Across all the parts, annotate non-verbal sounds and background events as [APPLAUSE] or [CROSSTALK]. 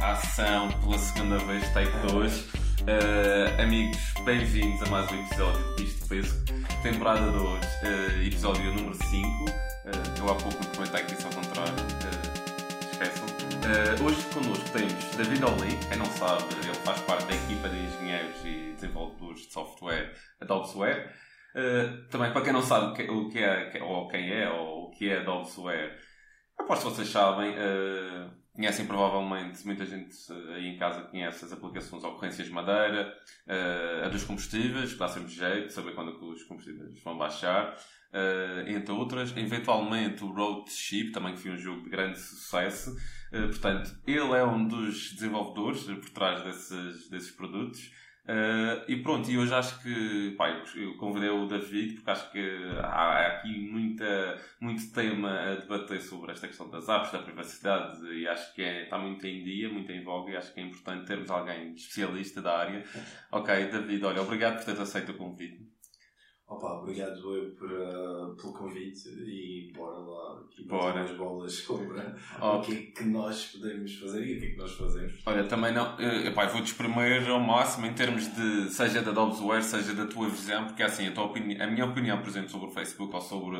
ação pela segunda vez, take 2. Uh, amigos, bem-vindos a mais um episódio de Isto Peso, temporada 2, uh, episódio número 5. Uh, eu há pouco me comentei que isso ao contrário, esqueçam. Hoje connosco temos David Oli, quem não sabe, ele faz parte da equipa de engenheiros e desenvolvedores de software Adobsware. Uh, também para quem não sabe o que é, ou quem é, ou o que é Adobsware, aposto que vocês sabem, conhecem provavelmente, muita gente uh, aí em casa conhece as aplicações ocorrências de madeira, uh, a dos combustíveis, que dá sempre jeito saber quando é os combustíveis vão baixar, entre outras. Eventualmente o Road Ship, também que foi um jogo de grande sucesso. portanto, ele é um dos desenvolvedores por trás desses, desses produtos. Uh, e pronto, e hoje acho que pá, eu convidei o David porque acho que há aqui muita, muito tema a debater sobre esta questão das apps, da privacidade e acho que é, está muito em dia, muito em voga e acho que é importante termos alguém especialista da área. Ok, David, olha, obrigado por teres aceito o convite. Opa, obrigado eu por, uh, pelo convite e bora lá aqui bora. as bolas sobre o que é que nós podemos fazer e o que é que nós fazemos. Olha, também não, uh, vou-te espremer ao máximo em termos de, seja da Dobsware, seja da tua visão, porque assim, a, tua opini a minha opinião, por exemplo, sobre o Facebook ou sobre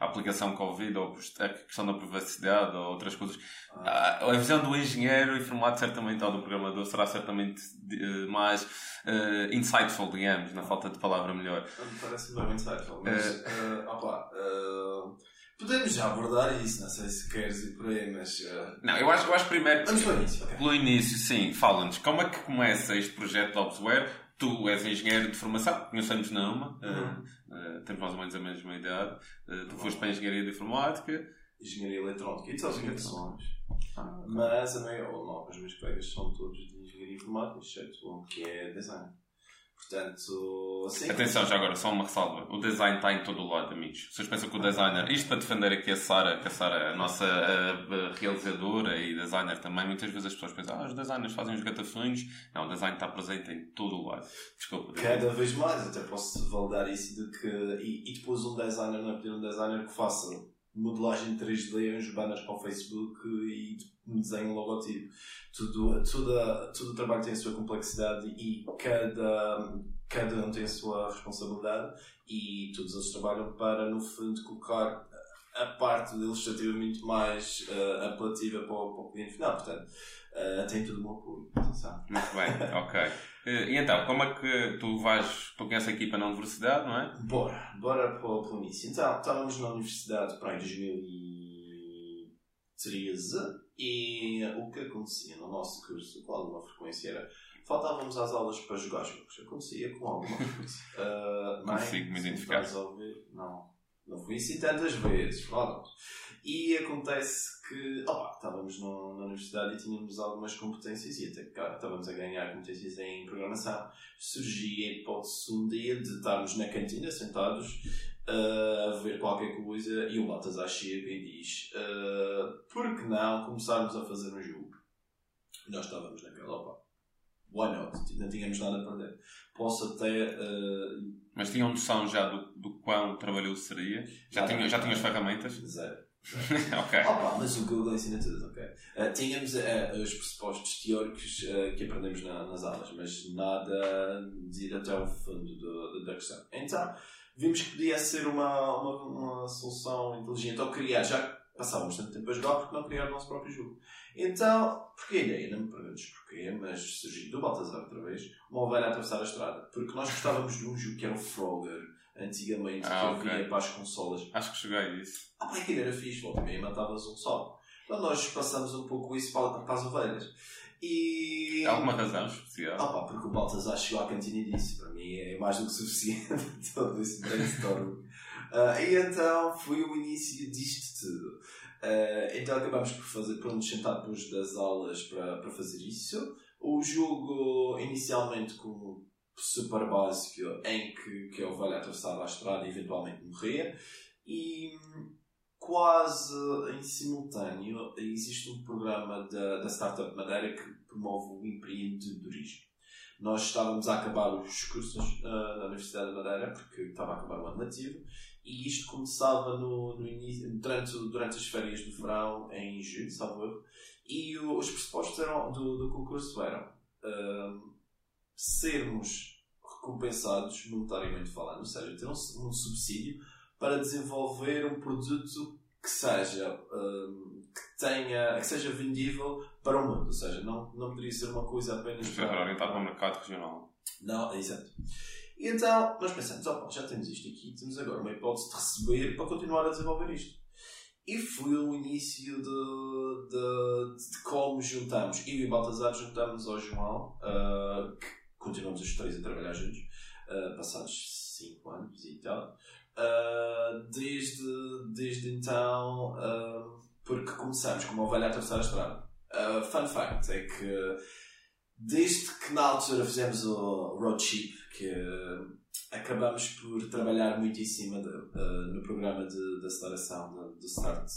a aplicação Covid ou a questão da privacidade ou outras coisas, ah. a, a visão do engenheiro informático certamente ou do programador será certamente uh, mais uh, insightful, digamos, na falta de palavra melhor. Parece bem insightful, mas uh, opa, uh, podemos já abordar isso, não sei se queres ir por aí, mas. Uh... Não, eu acho, eu acho primeiro. Vamos pelo início, okay. Pelo início, sim, fala-nos como é que começa este projeto de Obsware? Tu és engenheiro de formação, conhecemos na UMA, uhum. uh, temos mais ou menos a mesma idade. Tu uhum. foste para a engenharia de informática. Engenharia eletrónica e telecomunicações. Ah, Mas a maior, não, os meus colegas são todos de engenharia informática, exceto um que é design. Portanto, assim. Atenção, já agora, só uma ressalva. O design está em todo o lado, amigos. Vocês pensam que o designer. Isto para defender aqui a Sara, que a Sara a nossa a realizadora e designer também. Muitas vezes as pessoas pensam, ah, os designers fazem os gatafunhos. Não, o design está presente em todo o lado. Desculpa. Cada vez mais, até posso validar isso de que. E, e depois um designer, não é pedir um designer que faça modelagem 3D, uns banners para o Facebook e um desenho, um logotipo. Tudo, tudo, tudo o trabalho tem a sua complexidade e cada, cada um tem a sua responsabilidade e todos eles trabalham para, no fundo, colocar a parte ilustrativa muito mais uh, apelativa para o, para o cliente final. Portanto, uh, tem tudo o meu apoio. Muito bem, [LAUGHS] ok. Eh, e então, como é que tu vais, tu conheces a equipa na universidade, não é? Bora, bora para o, para o início. Então, estávamos na universidade para em 2013 e o que acontecia no nosso curso, com alguma frequência, era faltávamos às aulas para jogar jogos. Acontecia com alguma frequência. Uh, Consigo me identificar. Não, não fui assim tantas vezes, claro. E acontece que, opa, estávamos no, na universidade e tínhamos algumas competências e até cá estávamos a ganhar competências em programação. Surgia a hipótese um dia de estarmos na cantina sentados uh, a ver qualquer coisa e o Baltazar chega e diz uh, por que não começarmos a fazer um jogo? Nós estávamos naquela, opa, why not? Não tínhamos nada a perder. Posso até... Uh, Mas tinham noção já do, do quão trabalhoso seria? Já, tinham, já tinham as ferramentas? Zero. [LAUGHS] ok. Opa, mas o Google ensina tudo, ok. Uh, tínhamos uh, os pressupostos teóricos uh, que aprendemos na, nas aulas, mas nada de ir até ao fundo do, da questão. Então, vimos que podia ser uma, uma, uma solução inteligente ou criar, já passávamos tanto tempo a jogar porque não criar o nosso próprio jogo. Então, porque a ideia, não me perguntes porquê, mas surgiu do Baltazar outra vez, uma ovelha a atravessar a estrada, porque nós gostávamos de um jogo que era o Frogger antigamente ah, que okay. para as consolas. Acho que cheguei a isso. Ah, bem, aquilo era fixe, volta e matavas um só. Então nós passamos um pouco isso para, para as ovelhas. E. Há alguma razão especial? Ah, pá, porque o Baltazar chegou à cantina e disse: para mim é mais do que suficiente [LAUGHS] todo esse brainstorm. uh, e então foi o início disto tudo. Uh, então acabamos por fazer, por nos sentar depois das aulas para, para fazer isso. O jogo, inicialmente, com super básico em que, que ele vai atravessar a estrada e eventualmente morrer e quase em simultâneo existe um programa da, da Startup Madeira que promove o empreendedorismo. Nós estávamos a acabar os cursos uh, na Universidade de Madeira porque estava a acabar o ano letivo e isto começava no, no início, durante, durante as férias do verão em julho, salvo erro, E os pressupostos eram, do, do concurso eram uh, sermos recompensados monetariamente falando, ou seja, ter um, um subsídio para desenvolver um produto que seja um, que tenha que seja vendível para o mundo, ou seja, não, não poderia ser uma coisa apenas para orientado para o mercado regional. Não, exato. E então nós pensamos, opa, já temos isto aqui, temos agora uma hipótese de receber para continuar a desenvolver isto. E foi o início de, de, de como juntamos. Eu e o Baltazar juntamos ao João, uh, que continuamos os três a trabalhar juntos, uh, passados 5 anos e tal. Uh, desde, desde então, porque começamos com uma ovelha a atravessar a estrada. fun fact é que desde que na altura fizemos o Road Chip, que acabamos por trabalhar muitíssimo de, uh, no programa de, de aceleração do Start.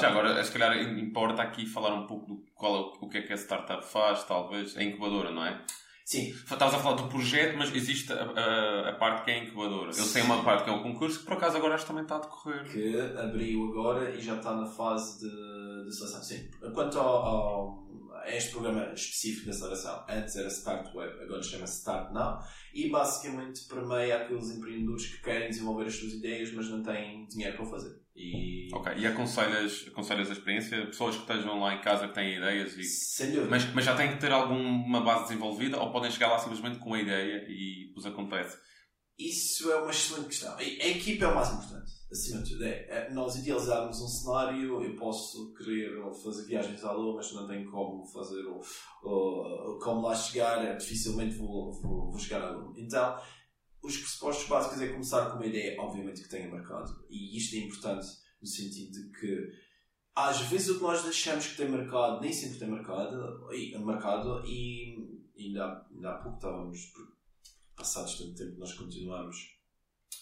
Já agora, se calhar importa aqui falar um pouco do qual, o que é que a startup faz, talvez, a incubadora, não é? Sim. Estavas a falar do projeto, mas existe a, a, a parte que é a incubadora. Eu sei uma parte que é o concurso, que por acaso agora também está a decorrer. Que abriu agora e já está na fase de, de seleção. Sim. Quanto ao, ao este programa específico de aceleração. Antes era Start Web, agora chama-se Start Now. E basicamente permeia aqueles empreendedores que querem desenvolver as suas ideias, mas não têm dinheiro para o fazer. E... Ok, e aconselhas, aconselhas a experiência? Pessoas que estejam lá em casa que têm ideias e... Sem dúvida. Mas, mas já têm que ter alguma base desenvolvida ou podem chegar lá simplesmente com a ideia e vos acontece? Isso é uma excelente questão. A equipa é o mais importante acima de tudo, é, é nós idealizarmos um cenário, eu posso querer fazer viagens à Lua, mas não tenho como fazer ou, ou como lá chegar, é, dificilmente vou, vou, vou chegar à Lua. Então, os pressupostos básicos é começar com uma ideia, obviamente, que tenha mercado. E isto é importante no sentido de que às vezes o que nós deixamos que tem mercado nem sempre tem mercado e, mercado, e ainda, há, ainda há pouco estávamos, passados tanto tempo, nós continuamos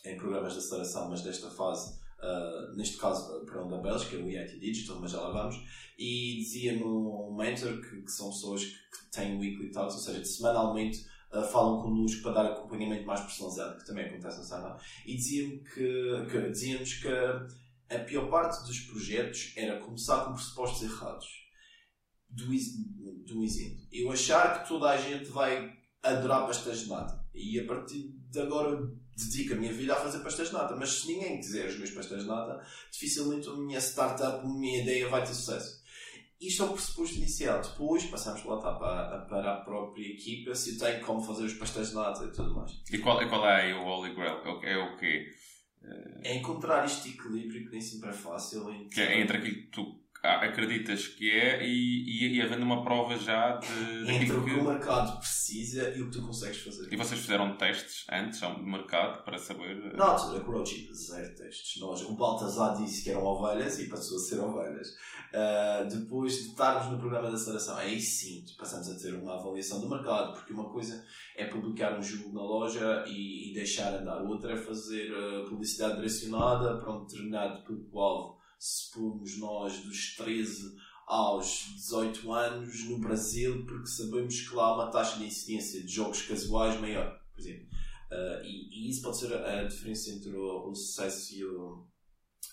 em programas de aceleração, mas desta fase, uh, neste caso, para um da Bélgica, o IIT Digital, mas já lá vamos, e dizia-me um mentor que, que, são pessoas que, que têm weekly talks, ou seja, semanalmente uh, falam connosco para dar acompanhamento mais personalizado, que também acontece na Sana, e dizia-me que, que dizia-nos que a pior parte dos projetos era começar com pressupostos errados. Do, do exemplo. Eu achar que toda a gente vai adorar pastéis de nata. E a partir de agora dedico a minha vida a fazer pastéis de nata. Mas se ninguém quiser os meus pastéis de nata, dificilmente a minha startup, a minha ideia vai ter sucesso. Isto é o pressuposto inicial. Depois passamos lá tá, para, para a própria equipa, se eu tenho como fazer os pastéis de nata e tudo mais. E qual, qual é o Holy Grail? É o quê? É encontrar este equilíbrio que nem sempre é fácil. Entre, que é entre aquilo que tu acreditas que é e, e, e havendo uma prova já de. Entre o que o mercado precisa e o que tu consegues fazer. E vocês fizeram testes antes ao mercado para saber. Na altura, Roadchip, zero testes. Nós, o Baltazar disse que eram ovelhas e passou a ser ovelhas. Uh, depois de estarmos no programa de aceleração, aí sim passamos a ter uma avaliação do mercado, porque uma coisa é publicar um jogo na loja e, e deixar andar, outra é fazer uh, publicidade direcionada para um determinado público-alvo se pomos nós dos 13 aos 18 anos no Brasil, porque sabemos que lá há uma taxa de incidência de jogos casuais maior, por exemplo. Uh, e, e, isso pode ser a, diferença entre o, o sucesso e o,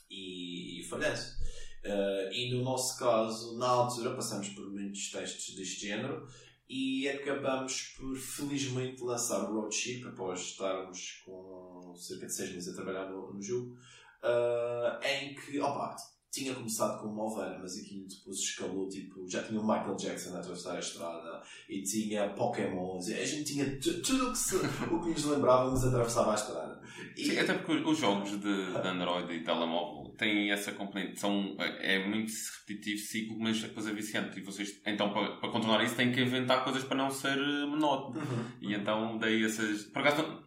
e, e o falhanço. Uh, e no nosso caso, na altura, passamos por muitos testes deste género e acabamos por felizmente lançar o Roadship após estarmos com cerca de 6 meses a trabalhar no, no jogo uh, em que, opa, tinha começado com uma ovelha, mas aquilo depois escalou, tipo, já tinha o Michael Jackson a atravessar a estrada e tinha Pokémons, a gente tinha tudo o que, se, o que nos lembrávamos atravessava a estrada. E... Sim, até porque os jogos de, de Android e telemóvel têm essa componente, são, é muito repetitivo ciclo, mas depois é viciante. E vocês, então, para, para contornar isso, têm que inventar coisas para não ser monótono. Uhum. E então, daí essas. Por acaso,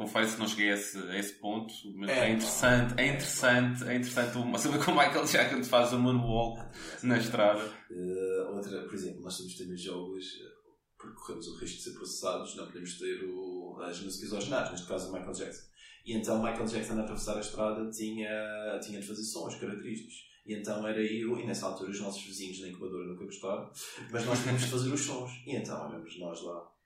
confesso que não cheguei a esse, a esse ponto, mas é, é interessante, é interessante, é interessante saber como Michael Jackson faz o moonwalk na estrada. Uh, outra, por exemplo, nós temos ter jogos, eh, porque corremos o risco de ser processados, não podemos ter o, as músicas originais, neste caso o Michael Jackson. E então Michael Jackson a atravessar a estrada tinha, tinha de fazer sons característicos. E então era eu, e nessa altura os nossos vizinhos na incubadora nunca gostaram, mas nós tínhamos de fazer os sons. E então olhamos nós lá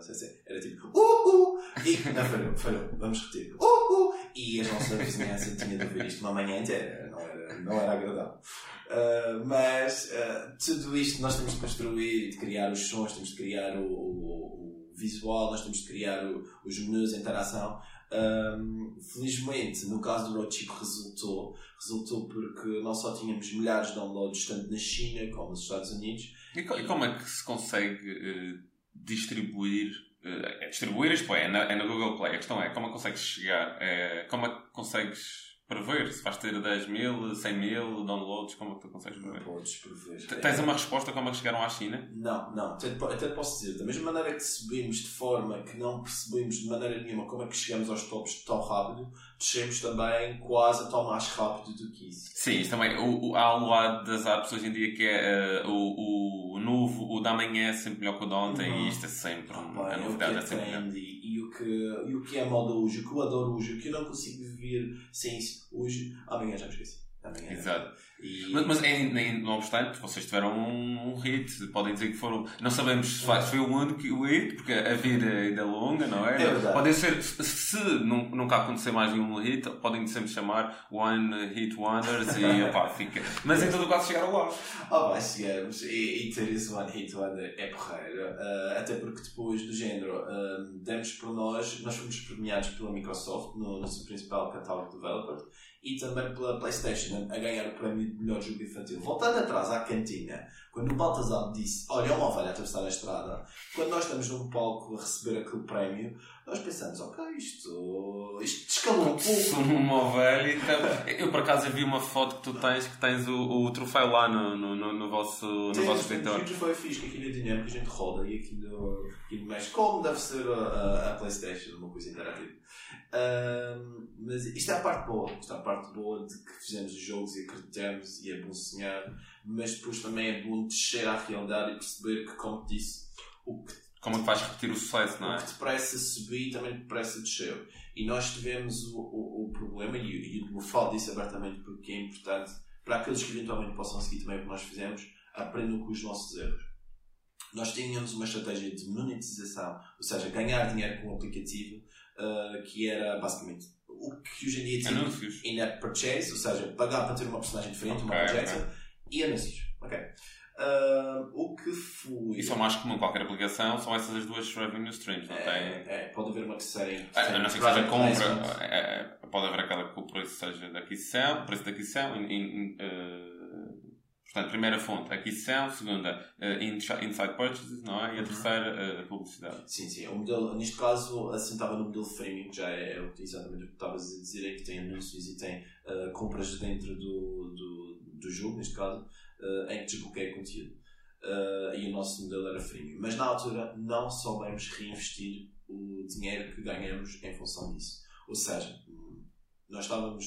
sei se era tipo uh, uh, e não falhou, falhou, vamos repetir uh, uh, e a nossa vizinhança tinha de ouvir isto uma manhã inteira, não era, não era agradável. Uh, mas uh, tudo isto nós temos de construir, de criar os sons, temos de criar o, o, o visual, nós temos de criar o, os menus, a interação. Um, felizmente, no caso do Road resultou. Resultou porque não só tínhamos milhares de downloads, tanto na China como nos Estados Unidos. E, e como é que se consegue uh, distribuir? Uh, distribuir isto é, é na, é na Google Play. A questão é como é que consegues chegar? É, como é que consegues prever se vais ter 10 mil, 100 mil downloads, como é que tu consegues prever? Não podes prever. Tens uma resposta como é que chegaram à China? Não, não. Até, até posso dizer, da mesma maneira que subimos de forma que não percebemos de maneira nenhuma como é que chegamos aos tops tão rápido, descemos também quase tão mais rápido do que isso. Sim, isso também. O, o, há um lado das apps hoje em dia que é uh, o, o novo, o da manhã é sempre melhor que o de ontem uhum. e isto é sempre. Ah, a novidade é, é sempre trendy, e, o que, e o que é moda hoje, o que eu adoro hoje, o que eu não consigo viver sem isso hoje, amanhã já me esqueci. Amanhã Exato. E... Mas, mas em, não obstante, vocês tiveram um, um, hit, podem dizer que foram. Não sabemos se foi o único hit, porque a vida ainda é longa, não é? É. Podem ser, se nunca acontecer mais nenhum hit, podem sempre chamar One Hit Wonders e [LAUGHS] opá, fica. Mas em todo o caso chegaram lá. Oh, vai, chegamos. E, e ter esse One Hit Wonder é porreiro. Uh, até porque depois do género, uh, demos por nós, nós fomos premiados pela Microsoft no, no seu principal catálogo developer e também pela PlayStation a ganhar o prémio de melhor jogo infantil. Voltando atrás à cantina, quando o Baltazar disse: Olha, é uma ovelha a atravessar a estrada, quando nós estamos num palco a receber aquele prémio, nós pensamos: Ok, isto, isto escalou um pouco. uma ovelha. Então, eu por acaso vi uma foto que tu tens, que tens o, o troféu lá no, no, no, no vosso, no Sim, vosso escritório. O troféu é fixe, que aquilo é dinheiro que a gente roda e aquilo, aquilo mexe como deve ser a, a, a PlayStation, uma coisa interativa. Um, mas isto é a parte boa. Isto é a parte boa de que fizemos os jogos e acreditamos e é bom sonhar, mas depois também é bom descer à realidade e perceber que, como disse, o que como é que vais repetir o sucesso, não é? O que depressa subir também depressa desceu. E nós tivemos o, o, o problema, e, e eu falo disso abertamente porque é importante para aqueles que eventualmente possam seguir também o que nós fizemos, aprendam com os nossos erros. Nós tínhamos uma estratégia de monetização, ou seja, ganhar dinheiro com o aplicativo, uh, que era basicamente o que hoje em dia tem in-app purchase, ou seja, pagar para ter uma personagem diferente, okay, uma projeção, okay. e anúncios. Ok. Uh, o que é mais comum, qualquer aplicação, são essas as duas revenue streams, não é, tem? É, pode haver uma terceira. É, não sei que seja compra, é, é, pode haver aquela que o preço seja da aquisição, preço da aquisição, in, in, uh, Portanto, primeira fonte, aquisição, segunda, uh, inside purchases, não é? E a uhum. terceira, uh, publicidade. Sim, sim. O modelo, neste caso, assentava no modelo freemium, que já é, é exatamente o que estavas a dizer, é que tem anúncios e tem compras dentro do, do, do jogo, neste caso, uh, em que desbloqueia conteúdo. e o nosso modelo era freemium. Mas na altura não soubemos reinvestir o dinheiro que ganhamos em função disso. Ou seja, nós estávamos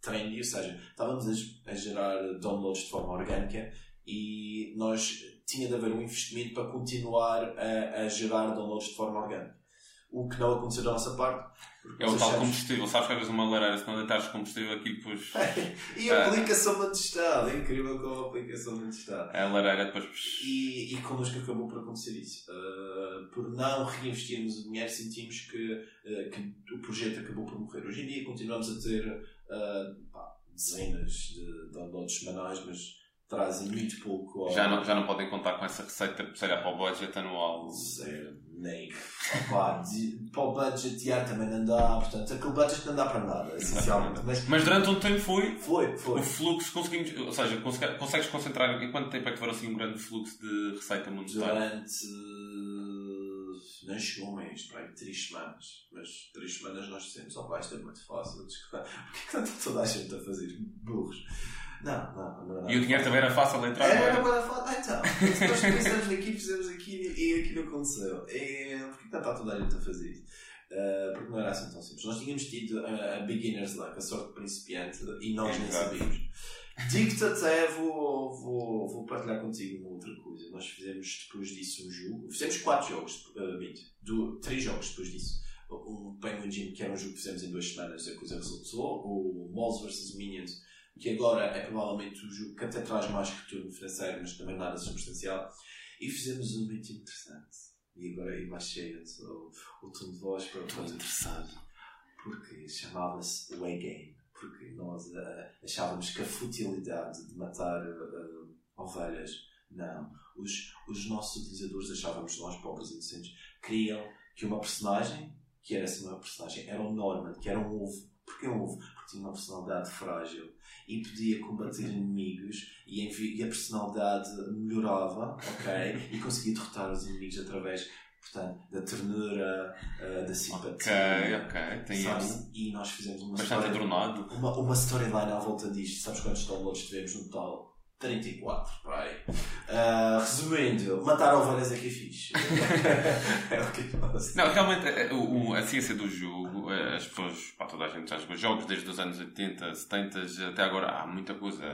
trendy, ou seja, estávamos a, a gerar downloads de forma orgânica e nós tinha de haver um investimento para continuar a, a gerar downloads de forma orgânica. O que não aconteceu da nossa parte. É o tal achamos... combustível. Sabes que às vezes uma lareira, se não deitares combustível, aqui depois. [LAUGHS] e a aplicação onde está. É incrível como a aplicação onde está. É a lareira depois. E, e connosco acabou por acontecer isso. Uh, por não reinvestirmos o dinheiro, sentimos que, uh, que o projeto acabou por morrer. Hoje em dia continuamos a ter uh, pá, dezenas de downloads semanais, mas trazem muito pouco. Ao... Já, não, já não podem contar com essa receita, sei lá, para o budget anual. Zero, nem. Opa, para o budget já também não dá, portanto, aquele budget não dá para nada, essencialmente. Mas, [LAUGHS] mas durante um tempo foi. Foi, foi. O fluxo conseguimos, ou seja, consegues concentrar em quanto tempo é que tiveram assim um grande fluxo de receita monetária? Durante. Não chegou um mês, para três semanas. Mas três semanas nós dissemos, oh, isto é muito fácil, desculpa. [LAUGHS] Porquê que está toda a gente a fazer burros? Não, não, não, não. E o dinheiro também era fácil de entrar? Era, era fácil. Ah, então, nós pensamos aqui, fizemos aqui e aquilo aconteceu. E porquê que não está toda a gente a fazer isso? Uh, porque não era assim tão simples. Nós tínhamos tido a, a beginner's luck, a sorte de principiante, e nós nem sabíamos. Digo-te até, vou, vou, vou partilhar contigo uma outra coisa. Nós fizemos depois disso um jogo. Fizemos quatro jogos, uh, do, três jogos depois disso. Um Penguin Gym, que era um jogo que fizemos em duas semanas, a coisa resultou. O Malls vs Minions, que agora é provavelmente o jogo que até traz mais retorno financeiro, mas também nada substancial. E fizemos um muito interessante. E agora aí baixei o, o tom de voz para o interessado. Porque chamava-se Way Game porque nós uh, achávamos que a futilidade de matar uh, ovelhas, não. Os, os nossos utilizadores achávamos, nós pobres inocentes, queriam que uma personagem, que era assim uma personagem, era um Norman, que era um ovo. Porquê um ovo? Porque tinha uma personalidade frágil e podia combater inimigos e, e a personalidade melhorava, ok? [LAUGHS] E conseguia derrotar os inimigos através portanto, da ternura, uh, da simpatia. Ok, ok. Tem sabes? E nós fizemos uma Bastante adornado. Uma, uma storyline à volta disto. Sabes quantos downloads tivemos no total? 34, pai. Uh, resumindo, matar ovelhas é que é fixe. [LAUGHS] é o que faço. Não, realmente, a, a, ciência do jogo, eh, as pessoas, pá, toda a gente já jogou jogos desde os anos 80, 70, até agora há muita coisa.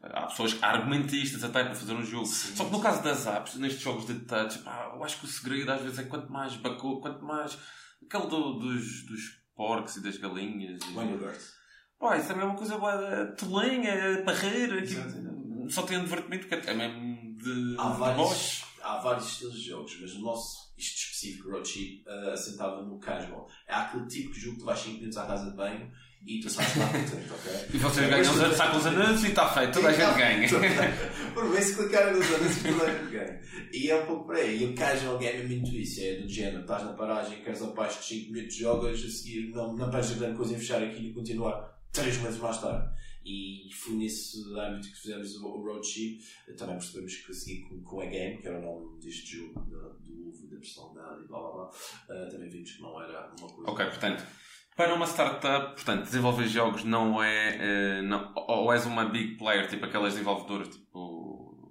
Há pessoas argumentistas até para fazer um jogo. Sim, Só que no caso das apps, nestes jogos de touch, pá, eu acho que o segredo às vezes é quanto mais bacou, quanto mais. aquele do, dos, dos porcos e das galinhas. E... Pá, isso também é uma coisa boa. Tolinha, parreira. Tipo, só tem um divertimento que é mesmo de. Há vários, há vários estilos de jogos, mas o nosso, isto específico, Road uh, assentava no casual. É aquele tipo de jogo que tu vais 5 minutos à casa de banho e tu sabes lá contente, ok? E vocês ganham, sacam os anúncios e está feito, toda a gente ganha. [LAUGHS] Por bem, se clicarem nos anúncios, toda a gente ganha. E é um pouco por aí. E o casual game é muito isso, é do género, estás na paragem, queres abaixo de 5 minutos, jogas, a seguir não, não perdes grande coisa em fechar aquilo e continuar 3 meses mais tarde. E foi nesse âmbito que fizemos o, Road Também percebemos que seguir com, com a Game, que era o nome deste jogo, do do da personalidade e blá blá blá. Uh, também vimos que não era uma coisa. Ok, portanto. Para uma startup, portanto, desenvolver jogos não é. Uh, não, ou és uma big player, tipo aquelas desenvolvedoras tipo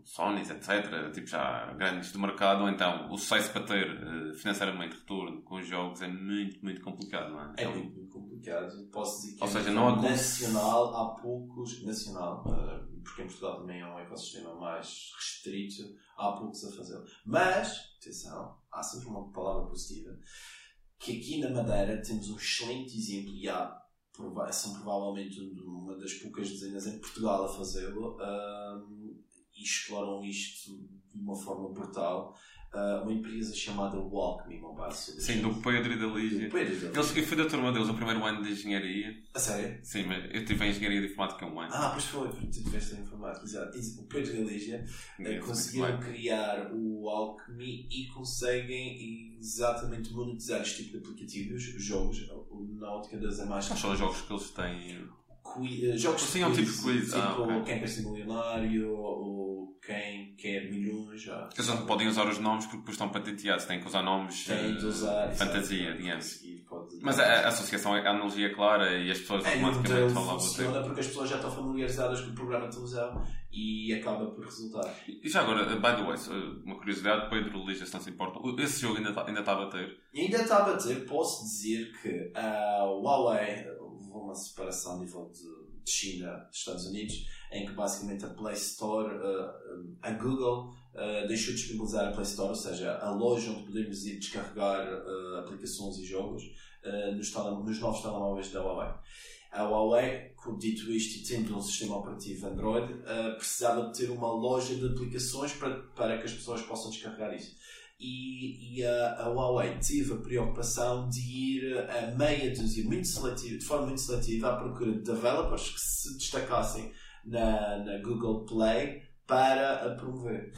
Sony, etc., tipo já grandes do mercado, então o sucesso para ter uh, financeiramente retorno com os jogos é muito, muito complicado, não é? É muito, muito complicado. Posso dizer que ou seja, não há nacional, há poucos, nacional, uh, porque em Portugal também é um ecossistema mais restrito, há poucos a fazê-lo. Mas, atenção, há sempre uma palavra positiva, que aqui na Madeira temos um excelente exemplo e há são provavelmente uma das poucas dezenas em Portugal a fazê-lo. Uh, e exploram isto de uma forma brutal. Uh, uma empresa chamada Walkme Solutions. Sim, do Pedro e da Lígia. E Lígia. Eu fui da turma deles no primeiro ano de engenharia. A sério? Sim, mas eu tive em engenharia de informática um ano. Ah, pois foi, tu tiveste em informática, exato. O Pedro e a Lígia uh, conseguiram criar o Alchemy e conseguem exatamente monetizar este tipo de aplicativos, jogos, na ótica das é mais. Quais são os jogos que eles têm? Quiz, jogos Sim, é um tipo de quiz. Tipo ah, okay. Quem quer ser milionário, ou quem quer milhões. Já. Eles não podem usar os nomes porque depois estão patenteados, têm que usar nomes têm de usar, uh, fantasia, digamos. Mas a, a, associação, a analogia é clara e as pessoas é, automaticamente lá funciona porque as pessoas já estão familiarizadas com o programa de televisão e acaba por resultar. E já agora, by the way, uma curiosidade, Pedro Lígia, se não se importa, esse jogo ainda está, ainda está a bater? Ainda está a bater, posso dizer que a Huawei houve uma separação a nível de, de China Estados Unidos, em que basicamente a Play Store, uh, a Google, uh, deixou de disponibilizar a Play Store, ou seja, a loja onde podemos ir descarregar uh, aplicações e jogos nos, nos, novos telemóveis da Huawei. A Huawei, dito isto e tendo um sistema operativo Android, precisava de ter uma loja de aplicações para, para que as pessoas possam descarregar isso e, e a, a, Huawei teve a preocupação de ir a meia dúzia, muito seletivo, de forma muito seletiva, à procura de developers que se destacassem na, na Google Play para a promover.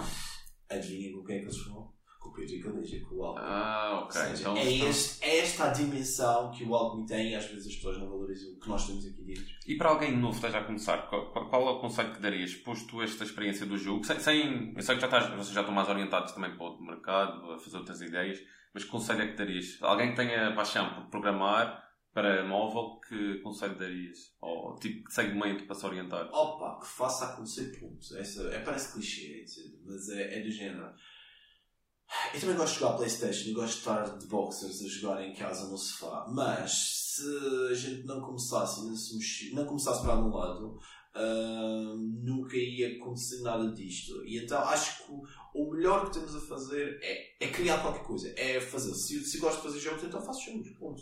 Adivinha com quem é que eles foram? com o Pedro Galícia, com o Alckmin. Ah, ok. Seja, então, é, este, é, esta a dimensão que o Alckmin tem e às vezes as pessoas não valorizam o que nós temos aqui dentro. E para alguém novo que esteja a começar, qual, qual, é o conselho que darias, posto esta experiência do jogo? Sem, sem, eu sei que já estás, vocês já estão mais orientados também para o mercado, a fazer outras ideias, mas que conselho é que darias? Alguém que tenha paixão por programar para móvel, que conselho darias? Ou tipo, que segmento para se orientar? Opa, que faça acontecer pontos. Essa, é, parece clichê, mas é, é do género eu também gosto de jogar Playstation e gosto de estar de boxers a jogar em casa no sofá, mas se a gente não começasse não, se não começasse para algum lado, uh, nunca ia acontecer nada disto. E então acho que o, melhor que temos a fazer é, é criar qualquer coisa, é fazer. Se, se gosto de fazer jogos, então faço jogos, ponto.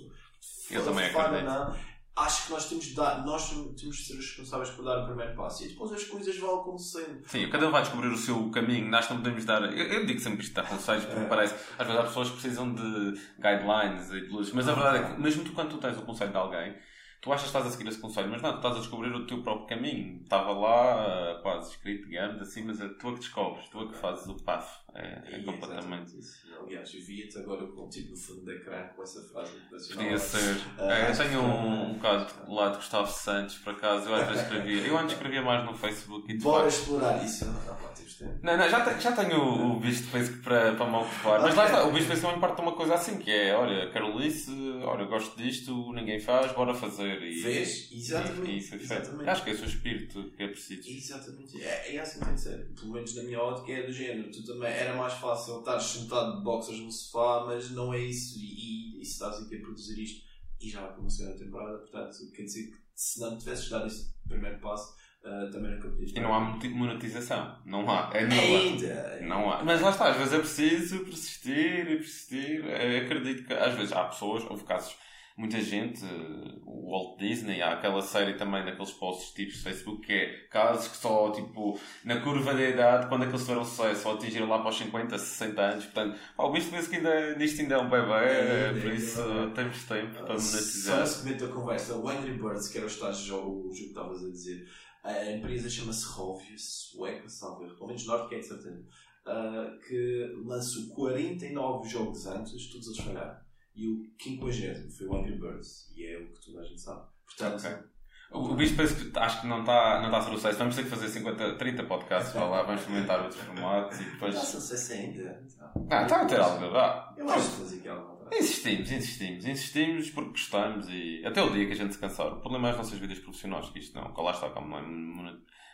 Eu também acredito. Não, acho que nós temos de dar, nós temos de ser responsáveis por dar o primeiro passo e depois as coisas vão acontecendo. Sim, cada um vai descobrir o seu caminho, nós não podemos dar. Eu, eu digo sempre isto dá conselhos porque é. parece. Às vezes as pessoas precisam de guidelines e de luzes, mas a verdade é que, mesmo tu, quando tu tens o conselho de alguém, tu achas que estás a seguir esse conselho, mas não, tu estás a descobrir o teu próprio caminho. Estava lá, uh, quase escrito, digamos assim, mas é tu que descobres, tu que fazes o passo. É, é completamente. Isso. Aliás, eu vi-te agora com tipo no fundo de ecrã com essa frase motivacional. Podia ser. Uh, é, eu tenho um, um bocado do lado de Gustavo Santos, por acaso, eu vezes escrevia. Eu antes escrevia mais no Facebook e Bora facto, explorar isso. Não, não, não, já, já tenho o, o bicho de Facebook para, para me ocupar. Mas lá está, o bicho de Facebook parte de uma coisa assim, que é, olha, Carolice, olha, gosto disto, ninguém faz, bora fazer. E, Vês? Exatamente. E, e foi Exatamente. Acho que é o seu espírito que é preciso. Exatamente. É, é assim que tem de ser. Pelo menos na minha ótica é do género. Tu também, era mais fácil estar sentado de boxers no sofá, mas não é isso. E, e, e se estás aqui a produzir isto, e já vai uma segunda temporada, portanto, quer dizer que se não tivesses dado esse primeiro passo, Uh, também nunca podias. E não há monetização. Não há. É nula. Ainda. Não há. Mas lá está, às vezes é preciso persistir e persistir. Eu acredito que às vezes há pessoas, houve casos, muita gente, o Walt Disney, há aquela série também daqueles posts tipos de Facebook que é casos que só, tipo, na curva da idade, quando aqueles tiveram sucesso, só atingiram lá para os 50, 60 anos. Portanto, pá, o bicho pensa que ainda, nisto ainda é um bebê, é, é, por isso é, temos tempo para monetizar. Só nesse momento da conversa, o Angry Birds, que era o estágio jogo, o jogo que estavas a dizer a empresa chama-se Rovia, sueca, salve, pelo menos norte, que é certeza, uh, que lançou 49 jogos antes, todos eles falharam. E o 50 foi o Angry Birds, e é o que toda a gente sabe. Portanto, okay. O, o bicho penso que acho que não está não tá a ser o sucesso. Vamos ter que fazer 50, 30 podcasts para lá, vamos experimentar outros formatos e depois. Não sucesso ainda. Ah, está a ter algo. Ah, Eu acho que fazer aqui algo. Insistimos, insistimos, insistimos porque gostamos e até o dia que a gente se cansar. O problema é as nossas vidas profissionais, que isto não, lá está, como não é,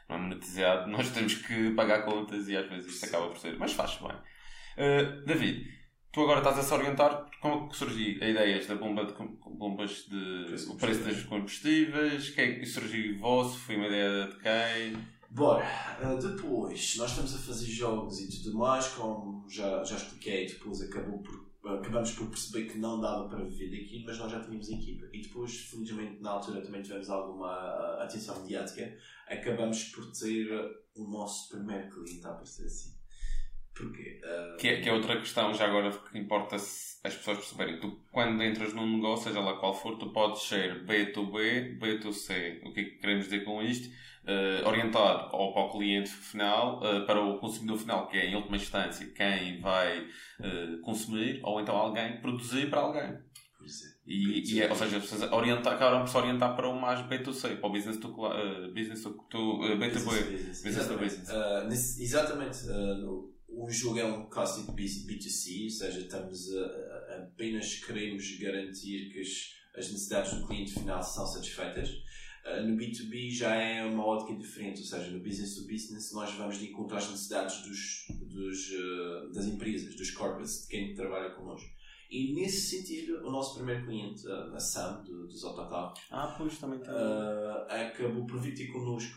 não é monetizado, [LAUGHS] nós temos que pagar contas e às vezes isto acaba por ser. Mas faz bem. Uh, David, tu agora estás a se orientar como é que surgiu a ideia da bomba de bombas de o preço dos combustíveis? Que é surgiu vosso? Foi uma ideia de quem? Bora, uh, depois nós estamos a fazer jogos e tudo mais, como já, já expliquei, depois acabou por acabamos por perceber que não dava para viver daquilo, mas nós já tínhamos equipa. E depois, felizmente, na altura também tivemos alguma atenção mediática, acabamos por ter o nosso primeiro cliente a aparecer assim. Uh... Que, é, que é outra questão, já agora, que importa as pessoas perceberem. Tu, quando entras num negócio, seja lá qual for, tu podes ser B2B, B2C. O que é que queremos dizer com isto? uh, orientado ao, para o cliente final, uh, para o consumidor final, que é em última instância quem vai uh, consumir, ou então alguém produzir para alguém. E, e é, ou seja, vocês orientar, acabaram por se orientar para o mais B2C, para o business to, uh, business to, uh, B2B. Business, to business. Uh, nesse, exatamente. Uh, o jogo é um caso de B2C, ou seja, estamos a, a, apenas queremos garantir que as, as necessidades do cliente final são satisfeitas. Eh, no B2B já é uma ótica diferente, ou seja, no business to business nós vamos de encontro às necessidades dos, dos, uh, das empresas, dos corporates, de quem trabalha connosco. E nesse sentido, o nosso primeiro cliente, a SAM, do, dos autocarros, ah, pois, também uh, acabou por vir ter connosco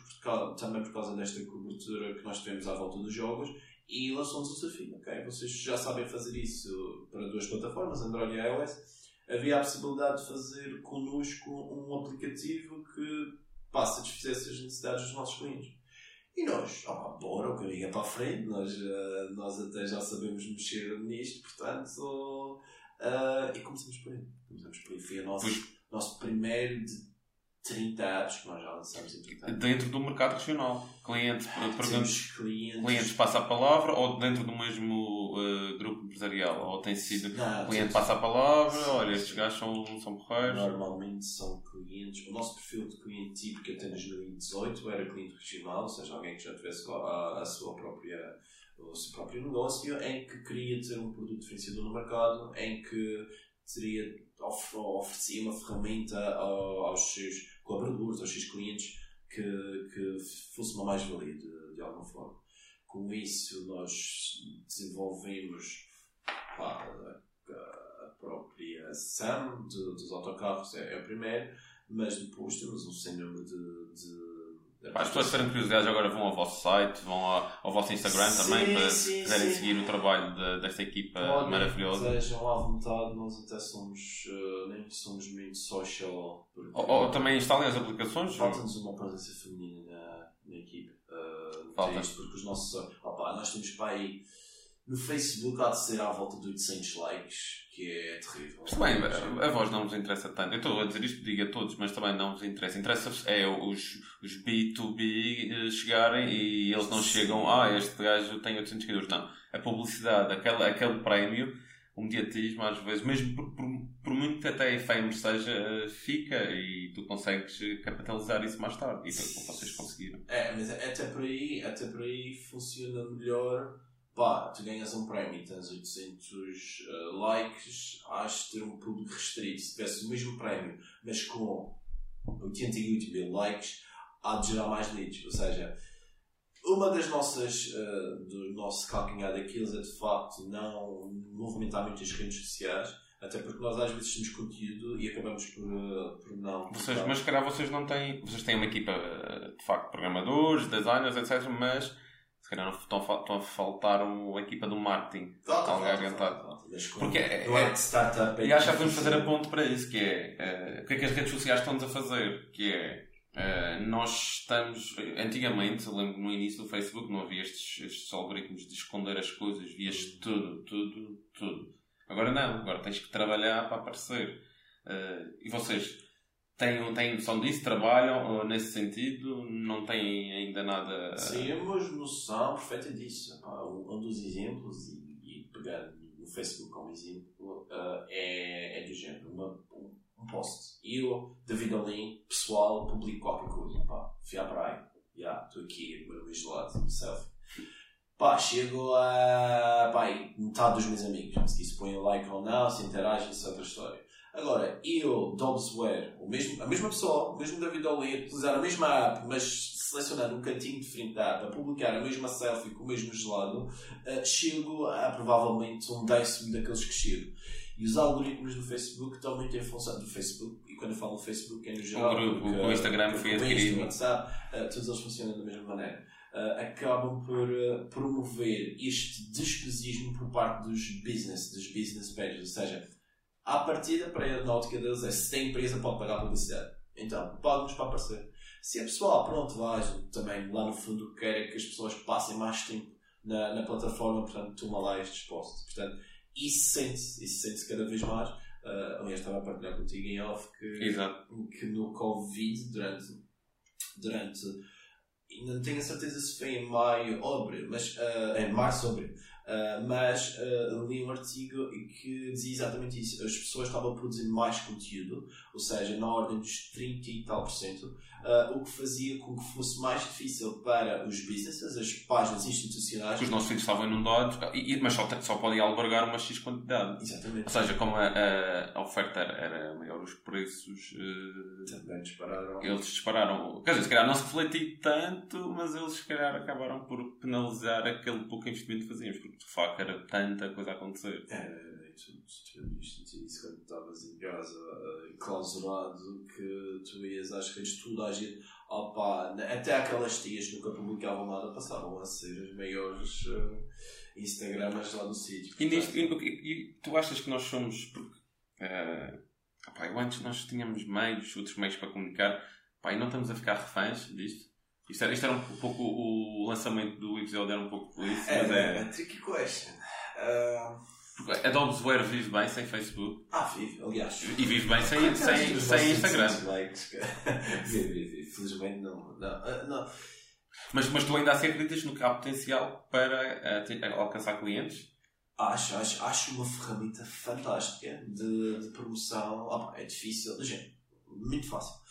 também por causa desta cobertura que nós tivemos à volta dos jogos e lançou-nos o desafio. Ok, vocês já sabem fazer isso para duas plataformas, Android e iOS havia a possibilidade de fazer connosco um aplicativo que pá, satisfizesse as necessidades dos nossos clientes. E nós, oh, bora, o caminho é para a frente, nós, uh, nós até já sabemos mexer nisto, portanto, uh, e começamos por aí. Começamos por aí. Foi o nosso, nosso primeiro de 30 apps que nós já lançamos em Dentro do mercado regional. Cliente, ah, clientes, clientes passa a palavra ou dentro do mesmo uh, grupo empresarial? Ou tem sido não, cliente passa a palavra, sim, olha, estes gajos são, são porreiros? Normalmente são clientes. O nosso perfil de cliente que até 2018 era cliente regional, ou seja, alguém que já tivesse a, a sua própria o seu próprio negócio, em que queria ter um produto diferenciador no mercado, em que teria, oferecia uma ferramenta aos seus colaboradores, aos seus clientes, que, que fosse uma mais-valia de, de alguma forma. Com isso, nós desenvolvemos pá, a, a, própria SAM de, dos autocarros, é, é o primeiro, mas depois temos um sem número de, de as pessoas que tiverem curiosidade agora vão ao vosso site, vão ao, ao vosso Instagram sim, também para sim, quiserem sim. seguir o trabalho de, desta equipa Podem, maravilhosa. Estejam à vontade, nós até somos, uh, nem somos muito social. Ou, ou, também instalem as aplicações? Falta-nos uma presença feminina na, na equipe. Uh, Falta. Isto porque os nossos. Opa, nós temos para aí No Facebook há de ser à volta de 800 likes, que é terrível. Mas também, a, a voz não vos interessa tanto. Eu estou a dizer isto, digo a todos, mas também não vos interessa. Interessa-vos é os, os B2B eh, chegarem e eles não chegam, ah, este gajo tem 800 seguidores. Não. A publicidade, aquele, aquele prémio, o mediatismo, às vezes, mesmo por, por, por muito que até efêmero seja, eh, fica e tu consegues capitalizar isso mais tarde. E foi o que vocês conseguiram. É, mas até por aí, até por aí funciona melhor. Pá, tu ganhas um prémio e tens 800 eh, likes, de ter um público restrito. Se tivesse o mesmo prémio, mas com 88 mil likes, há de gerar mais leads. Ou seja, uma das nossas, eh, do nosso calcanhar daqueles é de facto não movimentar muito as redes sociais, até porque nós às vezes temos conteúdo e acabamos por, eh, por não. Vocês, mas se calhar vocês não têm. Vocês têm uma equipa de facto de programadores, designers, etc. Mas calhar não estão, a fal- estão a faltar equipa do marketing. Falta, Alguém falta, orientado. falta, falta. Mas com- Porque é- é startup. é E acho que podemos fazer a ponto para isso, que é eh, o que é que as redes sociais estão-nos a fazer? Que é eh, nós estamos. Antigamente, eu lembro no início do Facebook não havia estes, estes algoritmos de esconder as coisas, vias tudo, tudo, tudo. Agora não, agora tens que trabalhar para aparecer. Eh, e vocês têm, têm noção disso? Trabalham eh, nesse sentido? Não têm ainda nada. Temos noção perfeita disso. Um dos exemplos, e, e pegando no Facebook como exemplo, ah, é, é do género. Uma, um, post. Eu, David Alim, pessoal, publico qualquer coisa. Pá, fui à praia. Estou aqui, meu nome gelado, selfie. Pá, chego a. Pá, metade dos meus amigos. Se põem like ou não, se interagem, isso é outra história. Agora, eu, Dobbsware, o mesmo, a mesma pessoa, o mesmo David Olê, utilizar a mesma app, mas selecionar um cantinho diferente da app, a publicar a mesma selfie com o mesmo gelado, eh, chego a provavelmente um décimo daqueles que chego. E os algoritmos do Facebook estão muito em função do Facebook, e quando eu falo Facebook é no geral. grupo, porque- o Instagram foi o adquirido. o WhatsApp, eh, todos eles funcionam da mesma maneira. Eh, acabam por promover este despesismo por parte dos business, dos business pages, ou seja, à partida, para a náutica deles é se tem empresa pode pagar publicidade. Então, paga-nos para aparecer. Se é pessoal, pronto, vais, também lá no fundo quer é que as pessoas passem mais tempo na, na plataforma, portanto, toma lá estes posts. Portanto, isso sente-se, isso sente-se cada vez mais. Uh, aliás, estava a partilhar contigo em off que, Exato. que no Covid, durante, durante não tenho a certeza se foi em maio ou abril, mas uh, em março ou abril, uh, mas uh, li um artigo que dizia exatamente isso. As pessoas estavam a produzir mais conteúdo, ou seja, na ordem dos 30 e tal por cento, uh, o que fazia com que fosse mais difícil para os businesses, as páginas institucionais. Porque os nossos filhos estavam inundados, e, mas só, só podem albergar uma X quantidade. Exatamente. Ou seja, como a, a- oferta era, maior, os preços eh, Também dispararam. eles dispararam. Quer dizer, se calhar não se refletiu tanto, mas eles se calhar acabaram por penalizar aquele pouco investimento que fazíamos, porque de facto era tanta coisa a acontecer. É, tu, tu, isso quando estavas em casa eh, enclausurado que tu ias às redes tudo a agir opa, até aquelas tias que nunca publicavam nada passavam a ser as maiores eh, Instagramas lá do sítio. E, e, e- tu achas que nós somos. Porque, opá, eu antes nós tínhamos meios, outros meios para comunicar, pá, e não estamos a ficar reféns disto. Isto era, isto era um pouco o lançamento do episódio, era um pouco por isso, É, mas é, é. tricky question. Ah, Porque a Dobsware vive bem sem Facebook ah, vive, aliás. e vive bem sem, sem, sem Instagram. [LAUGHS] Vive, vive. Felizmente não. não, ah, não. Mas, mas tu ainda assim acreditas no que há potencial para ter- alcançar clientes? Acho, acho, acho uma ferramenta fantástica de, de promoção. Opa, é difícil, gente, muito fácil.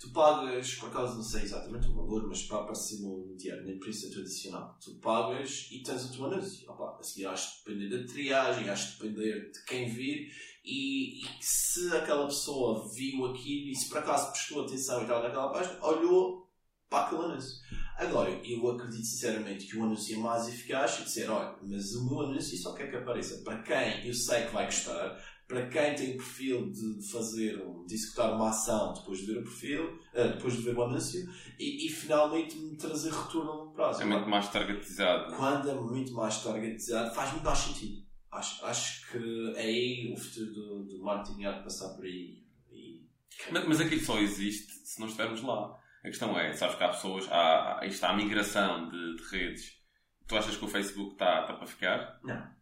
Tu pagas, por acaso não sei exatamente o valor, mas para aparecer no diário, na imprensa tradicional, tu pagas e tens o teu anúncio. Opa, a seguir, has de depender da triagem, has de depender de quem vir e, e se aquela pessoa viu aquilo e se por acaso prestou atenção e estava naquela página, olhou para aquele anúncio. Agora, eu acredito sinceramente que o anúncio é mais eficaz e dizer, olha, mas o meu anúncio só quer que apareça para quem eu sei que vai gostar, para quem tem perfil de fazer, de executar uma ação depois de ver o perfil, eh, depois de ver o anúncio, e, e finalmente me trazer retorno a longo prazo. É muito mais targetizado. Quando é muito mais targetizado, faz muito mais sentido. Acho, acho que é aí o futuro do, do marketing há de passar por aí. E... Mas, mas aquilo só existe se não estivermos lá. A questão é, sabes que há pessoas, há, isto há a migração de, de redes. tu achas que o Facebook está tá para ficar? Não.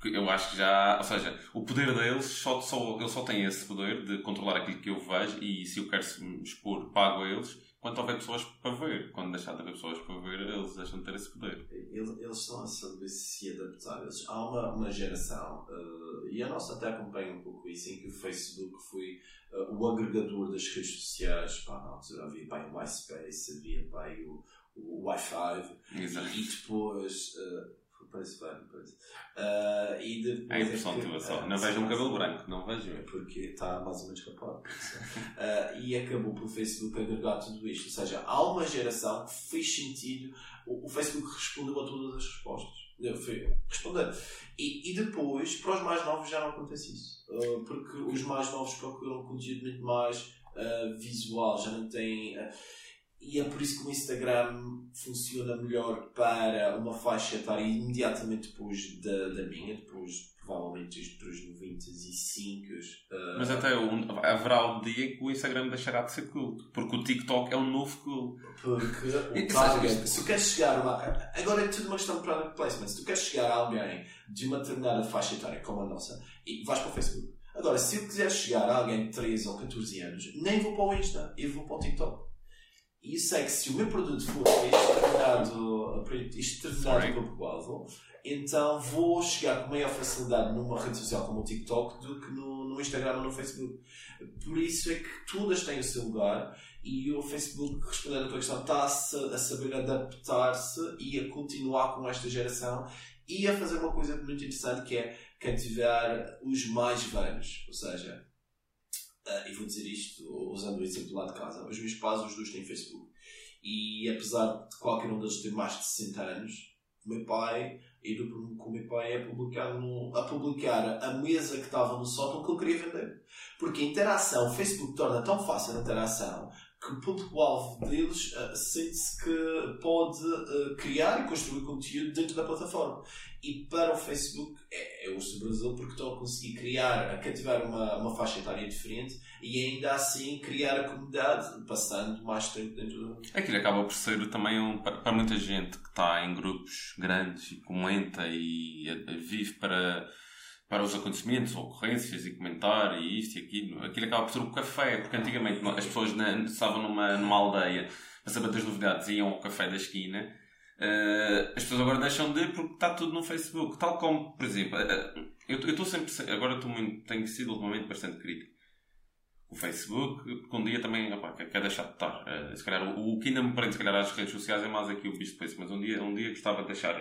Porque eu acho que já. Ou seja, o poder deles, só, só, ele só tem esse poder de controlar aquilo que eu vejo e se eu quero me expor, pago a eles. Quando houver pessoas para ver, quando deixar de haver pessoas para ver, eles deixam de ter esse poder. Eles, eles estão a saber se adaptar. Eles, há uma, uma geração, uh, e a nossa até acompanha um pouco isso, em que o Facebook foi uh, o agregador das redes sociais. Pá, na altura havia pá, o MySpace, havia pá, o, o Wi-Fi, e, e, depois. Uh, Parece bem, parece. Uh, e depois é a impressão é tua só. Não vejo um cabelo branco, não vejo. É porque está mais ou menos capado. uh, e acabou pelo Facebook agregar tudo isto. Ou seja, há uma geração que fez sentido. O, o Facebook respondeu a todas as respostas. Respondeu. E, e depois, para os mais novos, já não acontece isso. Uh, porque os mais novos procuram conteúdo muito mais visual, já não têm e é por isso que o Instagram funciona melhor para uma faixa etária imediatamente depois da, da minha, depois provavelmente entre os 95. Uh... Mas até um, haverá um dia que o Instagram deixará de ser cool, porque o TikTok é um novo cool. Porque o [LAUGHS] target, se tu queres chegar a Agora é tudo uma questão de product placement. Se tu queres chegar a alguém de uma determinada faixa etária como a nossa, e vais para o Facebook. Agora, se eu quiser chegar a alguém de 13 ou 14 anos, nem vou para o Insta, eu vou para o TikTok. E isso é que se o meu produto for exterminado, exterminado público-alvo, então vou chegar com maior facilidade numa rede social como o TikTok do que no, no Instagram ou no Facebook. Por isso é que todas têm o seu lugar e o Facebook, respondendo à tua questão, está a, a saber adaptar-se e a continuar com esta geração e a fazer uma coisa muito interessante que é cativar os mais velhos. Ou seja, e vou dizer isto usando o exemplo lá de casa. Os meus pais, os dois têm Facebook. E apesar de qualquer um deles ter mais de 60 anos, o meu pai, e do com o meu pai é publicado no, a publicar a mesa que estava no sótão que ele queria vender. Porque a interação, o Facebook torna tão fácil a interação que o público-alvo deles uh, sente-se que pode uh, criar e construir conteúdo dentro da plataforma. E para o Facebook é, é o Brasil porque estão a conseguir criar, a cativar uma, uma faixa etária diferente e ainda assim criar a comunidade passando mais tempo dentro do. Aquilo acaba por ser também um, para, para muita gente que está em grupos grandes e comenta e vive para para os acontecimentos, ocorrências e comentar e isto e aquilo. Aquilo acaba por ser o café, porque antigamente as pessoas estavam numa, numa aldeia para saber das novidades iam ao café da esquina. Uh, as pessoas agora deixam de porque está tudo no Facebook. Tal como, por exemplo, uh, eu estou sempre, agora estou muito, tenho sido ultimamente bastante crítico. O Facebook, porque um dia também, opa, quer deixar de estar. Uh, se calhar, o, o que ainda me prende, se calhar, às redes sociais é mais aqui o visto mas um dia, um dia gostava de deixar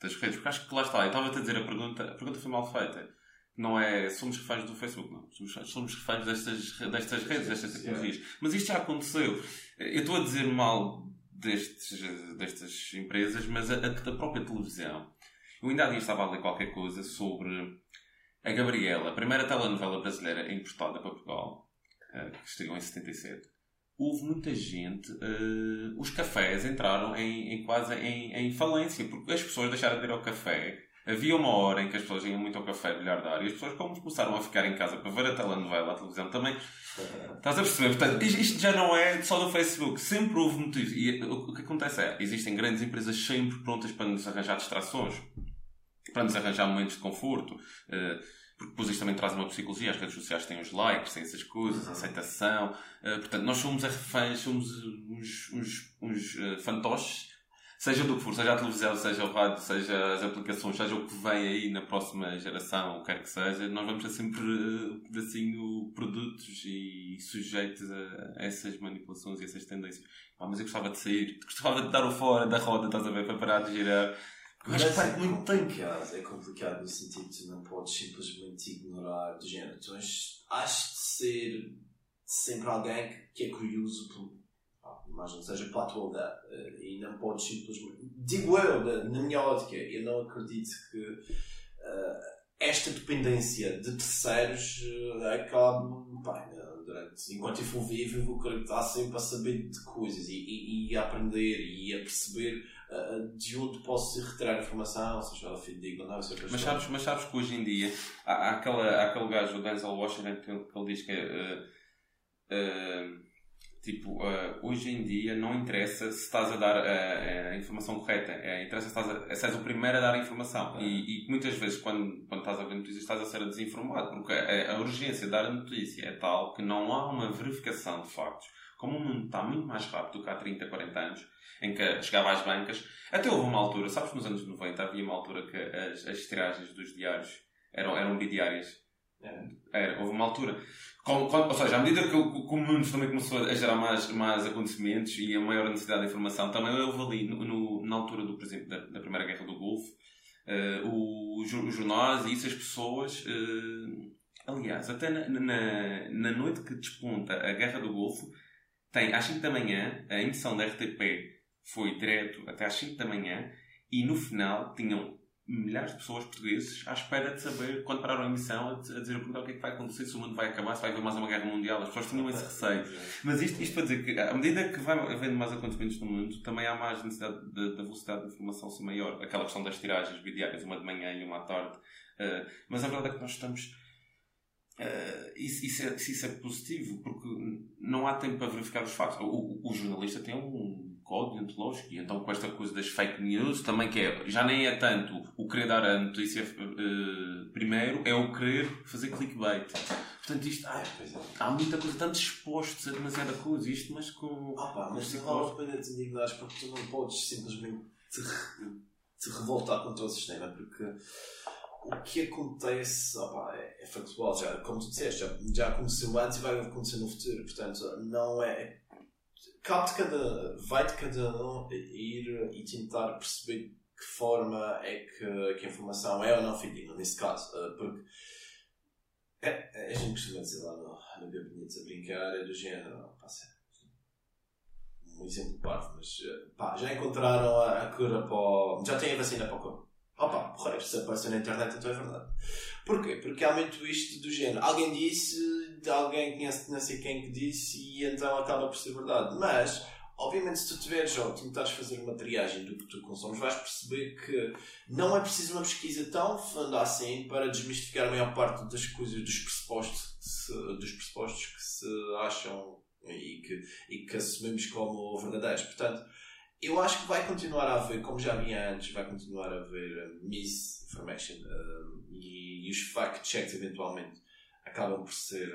das redes, porque acho que lá está, eu estava a dizer a pergunta, a pergunta foi mal feita. Não é somos reféns do Facebook, não. Somos, somos reféns destas, destas redes, destas tecnologias. Mas isto já aconteceu. Eu estou a dizer mal destes, destas empresas, mas a, a, própria televisão. Eu ainda há dias estava a ler qualquer coisa sobre a Gabriela, a primeira telenovela brasileira importada para Portugal, eh, que estreou em 77 houve muita gente, uh, os cafés entraram em, em quase em, em, falência, porque as pessoas deixaram de ir ao café. Havia uma hora em que as pessoas iam muito ao café bilhardar e as pessoas, como começaram a ficar em casa para ver a telenovela, a televisão também. Estás a perceber? Portanto, isto já não é só no Facebook. Sempre houve motivos. E o que acontece é, existem grandes empresas sempre prontas para nos arranjar distrações, para nos arranjar momentos de conforto. Uh, porque depois isto também traz uma psicologia, as redes sociais têm os likes, têm essas coisas, uhum. aceitação. Uh, portanto, nós somos reféns, somos uns, uns, uns uh, fantoches, seja do que for, seja a televisão, seja o rádio, seja as aplicações, seja o que vem aí na próxima geração, o que quer que seja, nós vamos ser sempre uh, pedacinho produtos e sujeitos a, a essas manipulações e essas tendências. Ah, mas eu gostava de sair, gostava de dar o fora da roda, estás a ver, para parar de girar. Mas é muito tempo. É complicado no sentido de não podes simplesmente ignorar do género. Tu has, has de ser sempre alguém que, que é curioso por, imagem seja para a atualidade eh, e não podes simplesmente. Digo eu, na minha ótica, eu não acredito que uh, esta dependência de terceiros uh, acabe. Pá, durante, enquanto eu for vivo, eu vou querer estar sempre a saber de coisas e, e, e a aprender e a perceber de onde posso retirar informação, seja ela fidedigna ou não. Mas sabes, mas sabes que hoje em dia há, há, aquela, há aquele gajo, o Denzel Washington, que, que ele diz que uh, uh, Tipo, uh, hoje em dia não interessa se estás a dar a, a informação correta, é, interessa se estás a, se és o primeiro a dar a informação. E, e, muitas vezes, quando, quando estás a ver notícias, estás a ser desinformado, porque a, a, urgência de dar a notícia é tal que não há uma verificação de factos. Como o mundo está muito mais rápido do que há 30, 40 anos, em que chegava às bancas, até houve uma altura, sabes, nos anos 90 havia uma altura que as, as tiragens dos diários eram, eram bidiárias. É. Era, houve uma altura com, com, ou seja, à medida que o, que o mundo também começou a gerar mais, mais acontecimentos e a maior necessidade de informação, também houve ali, no, no, na altura, do, por exemplo, da, da Primeira Guerra do Golfo, uh, os, os jornais e isso, as pessoas. Uh, aliás, até na, na, na, noite que desponta a Guerra do Golfo, tem às 5 da manhã, a emissão da RTP foi direto até às 5 da manhã e no final tinham milhares de pessoas portugueses à espera de saber, quando pararam a emissão, a dizer o que é que vai acontecer, se o mundo vai acabar, se vai haver mais uma guerra mundial. As pessoas tinham esse receio. Mas isto, isto para dizer que, à medida que vai havendo mais acontecimentos no mundo, também há mais necessidade da velocidade de informação ser maior. Aquela questão das tiragens bidiárias, uma de manhã e uma à tarde. Uh, mas a verdade é que nós estamos. Uh, isso, isso, é, isso é positivo, porque não há tempo para verificar os fatos. O, o, o jornalista tem um código deontológico. E então com esta coisa das fake news também que é, já nem é tanto o querer dar a notícia uh, primeiro, é o querer fazer clickbait. Portanto, isto ah, é. há muita coisa, tanto expostos a demasiada coisa, isto, mas com. Ah, pá, mas não vale a pena te indignares porque tu não podes simplesmente te, te revoltar contra o sistema, porque o que acontece opa, é, é factual, já, como tu disseste, já, já aconteceu antes e vai acontecer no futuro, portanto, não é cabe de cada, vai de cada um ir e tentar perceber que forma é que, que a informação é ou não fidedigna, nesse caso, uh, porque é, a gente costuma dizer lá no, no Bebenitos a brincar, é do género, pá, um exemplo parvo, mas eh, pá, já encontraram a, a cura para já têm a vacina para o corpo. Opa, porra, se apareceu na internet, então é verdade. Porquê? Porque há muito isto do género. Alguém disse, alguém conhece não sei quem que disse e então acaba por ser verdade. Mas, obviamente, se tu tiveres ou tentares fazer uma triagem do que tu consomes, vais perceber que não é preciso uma pesquisa tão funda assim para desmistificar a maior parte das coisas, dos pressupostos, se, dos pressupostos que se acham e que, e que assumimos como verdadeiros. Portanto, eu acho que vai continuar a haver, como já havia antes, vai continuar a haver uh, misinformation uh, e, e, os fact-checks eventualmente acabam por ser.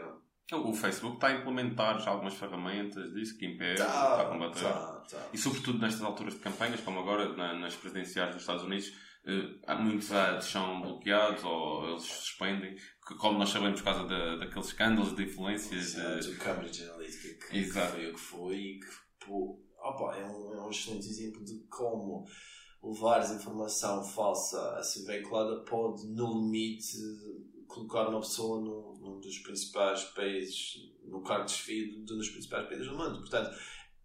Uh, o Facebook está a implementar já algumas ferramentas disso que impede tá, a combater. Tá, tá. E sobretudo nestas alturas de campanhas, como agora na, nas presidenciais dos Estados Unidos, uh, muitos ads são bloqueados ou eles suspendem, que, como nós sabemos por causa de, daqueles escândalos de influências. Exato, uh, Cambridge Analytica que, Exato. foi o que foi e que pô, opa, é, um, é um excelente exemplo de como levares informação falsa a ser veiculada pode, no limite, colocar uma pessoa num, num dos principais países, no cargo de desfile de um dos principais países do mundo. Portanto,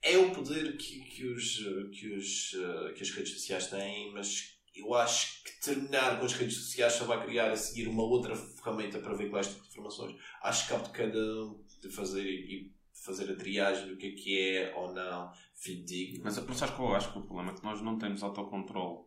é o poder que, que, os, que, os, que as redes sociais têm, mas eu acho que terminar com as redes sociais só vai criar a seguir uma outra ferramenta para veicular este tipo de informações. Acho que cabe de cada um de fazer e fazer a triagem do que é que é ou não fidedigno. Mas, mas sabes que eu acho que o problema é que nós não temos autocontrole.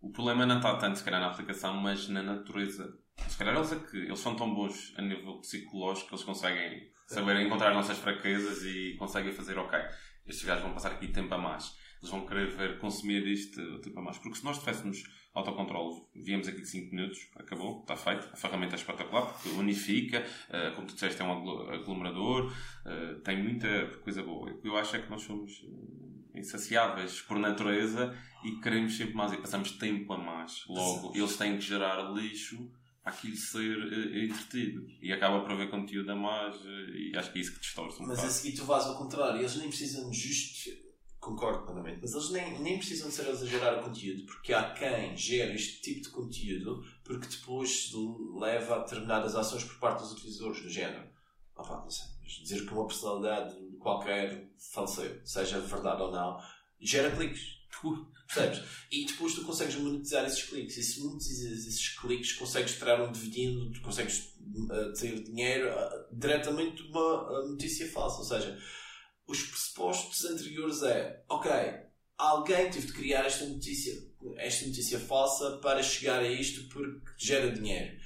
O problema não está tanto, se calhar, na aplicação, mas na natureza. Se calhar eles é que eles são tão bons a nível psicológico que eles conseguem saber encontrar nossas fraquezas e conseguem fazer, ok, estes gajos vão passar aqui tempo a mais. Eles vão querer ver, consumir isto tempo a mais. Porque se nós tivéssemos autocontrole. Viemos aqui 5 minutos, acabou, está feito. A ferramenta é espetacular porque unifica, uh, como tu disseste, é um aglomerador, uh, tem muita coisa boa. O que eu acho é que nós somos uh, insaciáveis por natureza e queremos sempre mais e passamos tempo a mais. Logo, eles têm que gerar lixo aquilo ser uh, entretido e acaba por haver conteúdo a mais uh, e acho que é isso que distorce um Mas bocado. a seguir tu vais ao contrário, eles nem precisam justificar Concordo plenamente, mas eles nem, nem precisam ser a gerar o conteúdo, porque há quem gera este tipo de conteúdo porque depois leva a determinadas ações por parte dos utilizadores do género. Opa, não sei, dizer que uma personalidade qualquer faleceu, seja verdade ou não, gera cliques. Percebes? E depois tu consegues monetizar esses cliques. E se monetizas esses cliques, consegues tirar um dividendo, consegues uh, ter dinheiro uh, diretamente de uma uh, notícia falsa. Ou seja, os pressupostos anteriores é, ok, alguém teve de criar esta notícia, esta notícia falsa para chegar a isto porque gera dinheiro.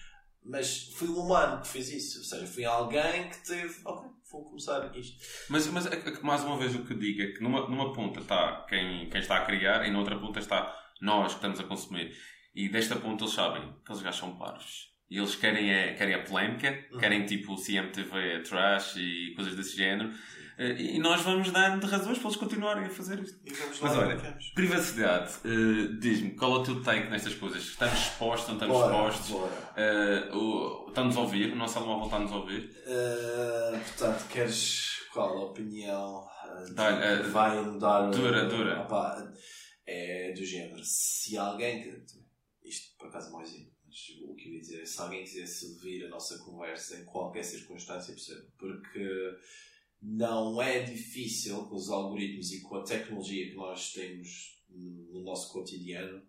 Mas foi um humano que fez isso. Ou seja, foi alguém que teve, ok, vou começar isto. Mas, mas é que, mais uma vez o que digo é que numa, numa ponta está quem, quem está a criar e na outra ponta está nós que estamos a consumir. E desta ponta eles sabem que eles gajos são parvos. E eles querem a, querem a polémica, Uhum. querem tipo o CMTV trash e coisas desse género. Eh, E nós vamos dando razões para eles continuarem a fazer isto. E vamos Mas olha, privacidade, eh, diz-me, qual é o teu take nestas coisas? Estamos expostos, não estamos Bora, expostos? bora. Eh, o- Estamos a ouvir, o nosso telemóvel está-nos a ouvir. Uh, portanto, queres qual a opinião uh, que uh, vai mudar? dura, uh, dura. opá, é do género. Se alguém. Isto por acaso é um exemplo, mas o que eu ia dizer é se alguém quisesse ouvir a nossa conversa em qualquer circunstância possível, porque não é difícil com os algoritmos e com a tecnologia que nós temos no nosso cotidiano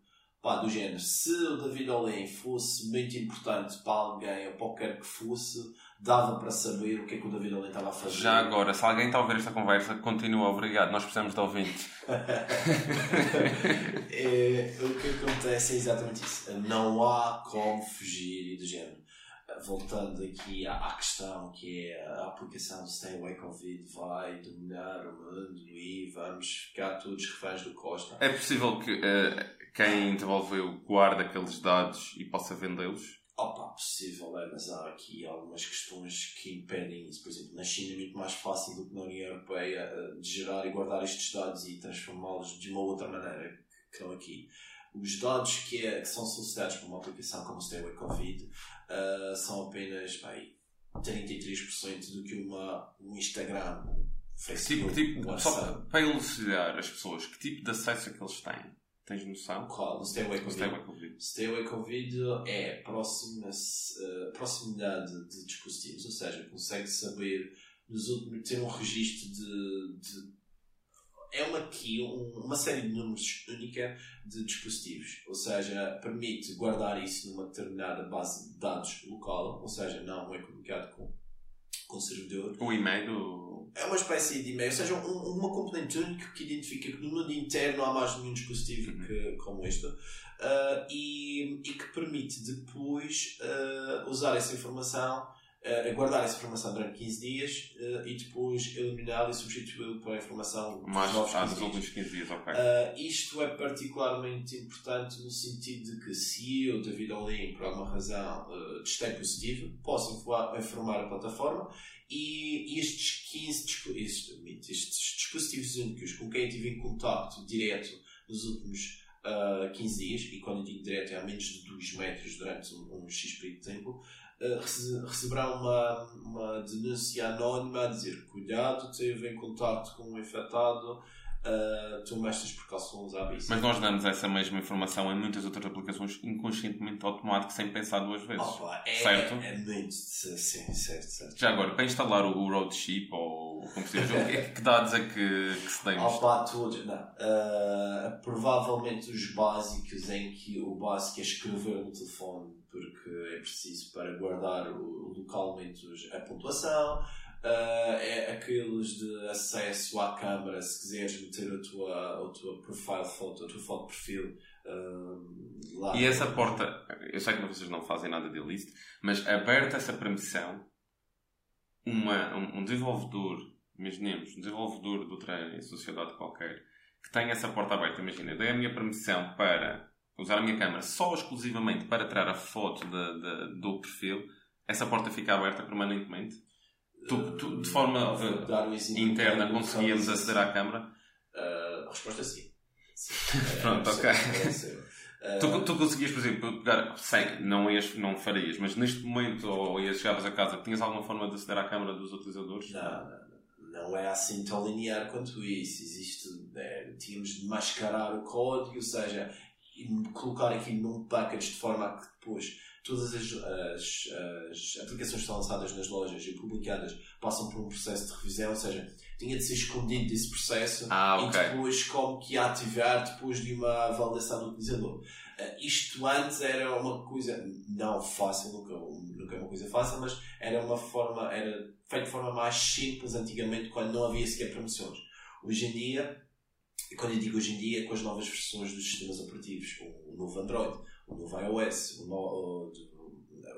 pá, do género, se o David Olin fosse muito importante para alguém ou para o que quer que fosse, dava para saber o que é que o David Olin estava a fazer. Já agora, se alguém está a ouvir esta conversa, continua, obrigado. Nós precisamos de ouvintes. [LAUGHS] É, o que acontece é exatamente isso. Não há como fugir e do género. Voltando aqui à, à questão que é a aplicação do Stay Away Covid vai dominar o mundo e vamos ficar todos reféns do Costa. É possível que eh, quem desenvolveu guarde aqueles dados e possa vendê-los? Opa, possível é, mas há aqui algumas questões que impedem isso. Por exemplo, na China é muito mais fácil do que na União Europeia eh, de gerar e guardar estes dados e transformá-los de uma outra maneira que não aqui. Os dados que, é, que são solicitados por uma aplicação como o Stay Away Covid eh, são apenas bem, 33% do que uma, um Instagram, um Tipo, Facebook, tipo, um só para elucidar as pessoas, que tipo de acesso é que eles têm? Tens noção? Qual? No Stay Away Covid. bem como digo. Stay Away Covid é próxima, eh, proximidade de dispositivos, ou seja, consegue saber nos últimos, ter um registro de, de- é uma key, um- uma série de números única de dispositivos, ou seja, permite guardar isso numa determinada base de dados local, ou seja, não é comunicado com, com o servidor, O e-mail do... é uma espécie de e-mail, ou seja, um- uma componente única que identifica que no mundo inteiro não há mais nenhum dispositivo Uhum. que, como este ah, e, e que permite depois ah, usar essa informação, ah, guardar essa informação durante 15 dias ah, e depois eliminá-la e substituí-la por informação dos Mais, novos ah, 15 dos dias. últimos 15 dias, ok. Uh, isto é particularmente importante no sentido de que se eu, David Olim, por alguma razão, uh, testei positivo, posso informar, informar a plataforma e estes 15 dispo- estes, estes dispositivos únicos com quem eu tive em contacto direto nos últimos uh, 15 dias, e quando eu digo direto é a menos de 2 metros durante um, um X período de tempo, uh, rece- receberão uma, uma denúncia anónima a dizer cuidado, esteve em contacto com um infectado, uh, toma estas precauções à vista. Mas nós damos essa mesma informação em muitas outras aplicações inconscientemente automático, sem pensar duas vezes. Opa, é, Certo. é muito. Sim, certo, certo. Já agora, para instalar o, Roadship ou como se diz, que, dados é que, que se tem? Opa, todos. Não. Uh, provavelmente os básicos em que o básico é escrever no telefone, porque é preciso para guardar localmente a pontuação. Uh, é aqueles de acesso à câmara, se quiseres meter a tua, a tua profile photo, a tua foto de perfil uh, lá. E essa porta, eu sei que vocês não fazem nada de ilícito, mas aberta essa permissão, uma, um, um desenvolvedor, imaginemos, um desenvolvedor de outra sociedade qualquer, que tenha essa porta aberta, imagina, eu dei a minha permissão para usar a minha câmera só exclusivamente para tirar a foto de, de- do perfil, essa porta fica aberta permanentemente? Tu, tu, de forma uh, interna conseguíamos aceder à câmara? Uh, a resposta é sim. Sim. [LAUGHS] Pronto, É, ok. é possível. Uh, [LAUGHS] Tu, tu conseguias, por exemplo, pegar, sei, não, ias, não farias, mas neste momento, ou ias chegavas a casa, tinhas alguma forma de aceder à câmara dos utilizadores? Não, não, não, não é assim tão linear quanto isso. Existe, é, tínhamos de mascarar o código, ou seja, e colocar aqui num package de forma a que depois todas as, as, as aplicações que estão lançadas nas lojas e publicadas passam por um processo de revisão, ou seja, tinha de ser escondido desse processo Ah, e ok. depois como que ativar depois de uma validação do utilizador. Uh, isto antes era uma coisa não fácil, nunca, nunca é uma coisa fácil, mas era uma forma, era feito de forma mais simples antigamente quando não havia sequer promoções. Hoje em dia, e quando eu digo hoje em dia, é com as novas versões dos sistemas operativos, o, novo Android, o novo iOS, o no-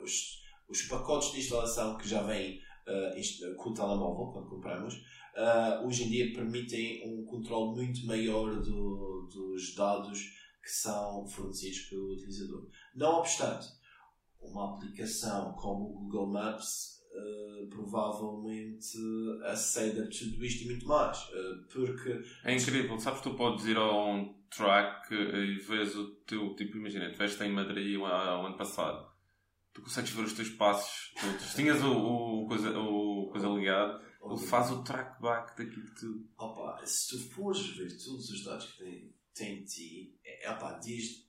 os, os pacotes de instalação que já vêm uh, com o telemóvel, quando compramos, uh, hoje em dia permitem um controle muito maior do, dos dados que são fornecidos pelo utilizador. Não obstante, uma aplicação como o Google Maps uh, provavelmente aceita tudo isto e muito mais. Uh, porque. É incrível, sabes, tu podes ir a um track e vês o teu. Tipo, imagina, tu veste em Madrid o, ano passado. Tu consegues ver os teus passos todos. Tinhas o, o, coisa, o coisa ligado, ele faz o track back daquilo tudo. Opa, se tu fores ver todos os dados que tem, tem de ti, é, opa, diz.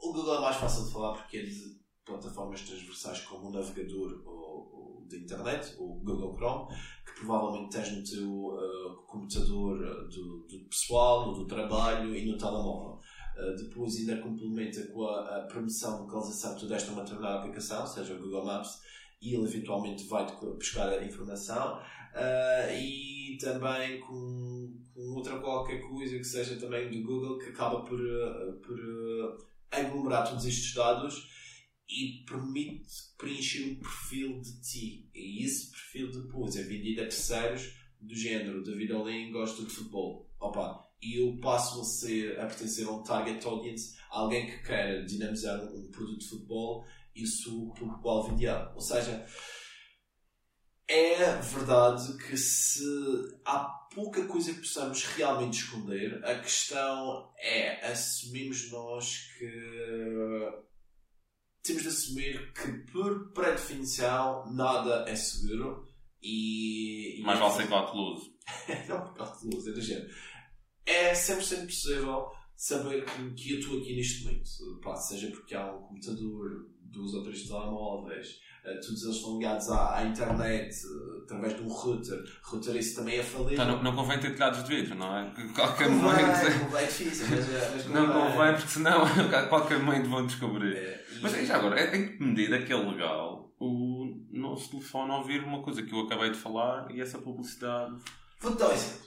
O Google é mais fácil de falar porque é de plataformas transversais como o navegador ou, ou da internet, o Google Chrome, que provavelmente tens no teu uh, computador uh, do, do, pessoal, do trabalho e no telemóvel. Uh, depois ainda complementa com a, a permissão de localização que tu deste a uma determinada aplicação, seja o Google Maps, e ele eventualmente vai buscar a informação. e também com, com, outra qualquer coisa que seja também do Google que acaba por, por aglomerar todos estes dados e permite preencher um perfil de ti. E esse perfil depois é vendido a terceiros do género David Olin gosta de futebol. Opa, e eu passo a, ser, a pertencer a um target audience, alguém que quer dinamizar um, produto de futebol, isso pelo qual vendia. Ou seja, é verdade que se há pouca coisa que possamos realmente esconder, a questão é assumimos nós que temos de assumir que, por pré-definição, nada é seguro e. Mais vale ser cauteloso. [LAUGHS] não, cauteloso, é do género. É sempre sempre possível saber que, que eu estou aqui neste momento. Pá, seja porque há um computador, duas ou três telemóveis, uh, todos eles estão ligados à, à, internet uh, através de um router. Router isso também é falido. Então, não, não convém ter telhados de vidro, não é? Qualquer momento. É difícil, mas, eh, mas Não convém, porque senão [LAUGHS] qualquer momento vão descobrir. É, e... Mas já agora, em que medida que é legal o nosso telefone ouvir uma coisa que eu acabei de falar e essa publicidade? Vou-te dar um exemplo.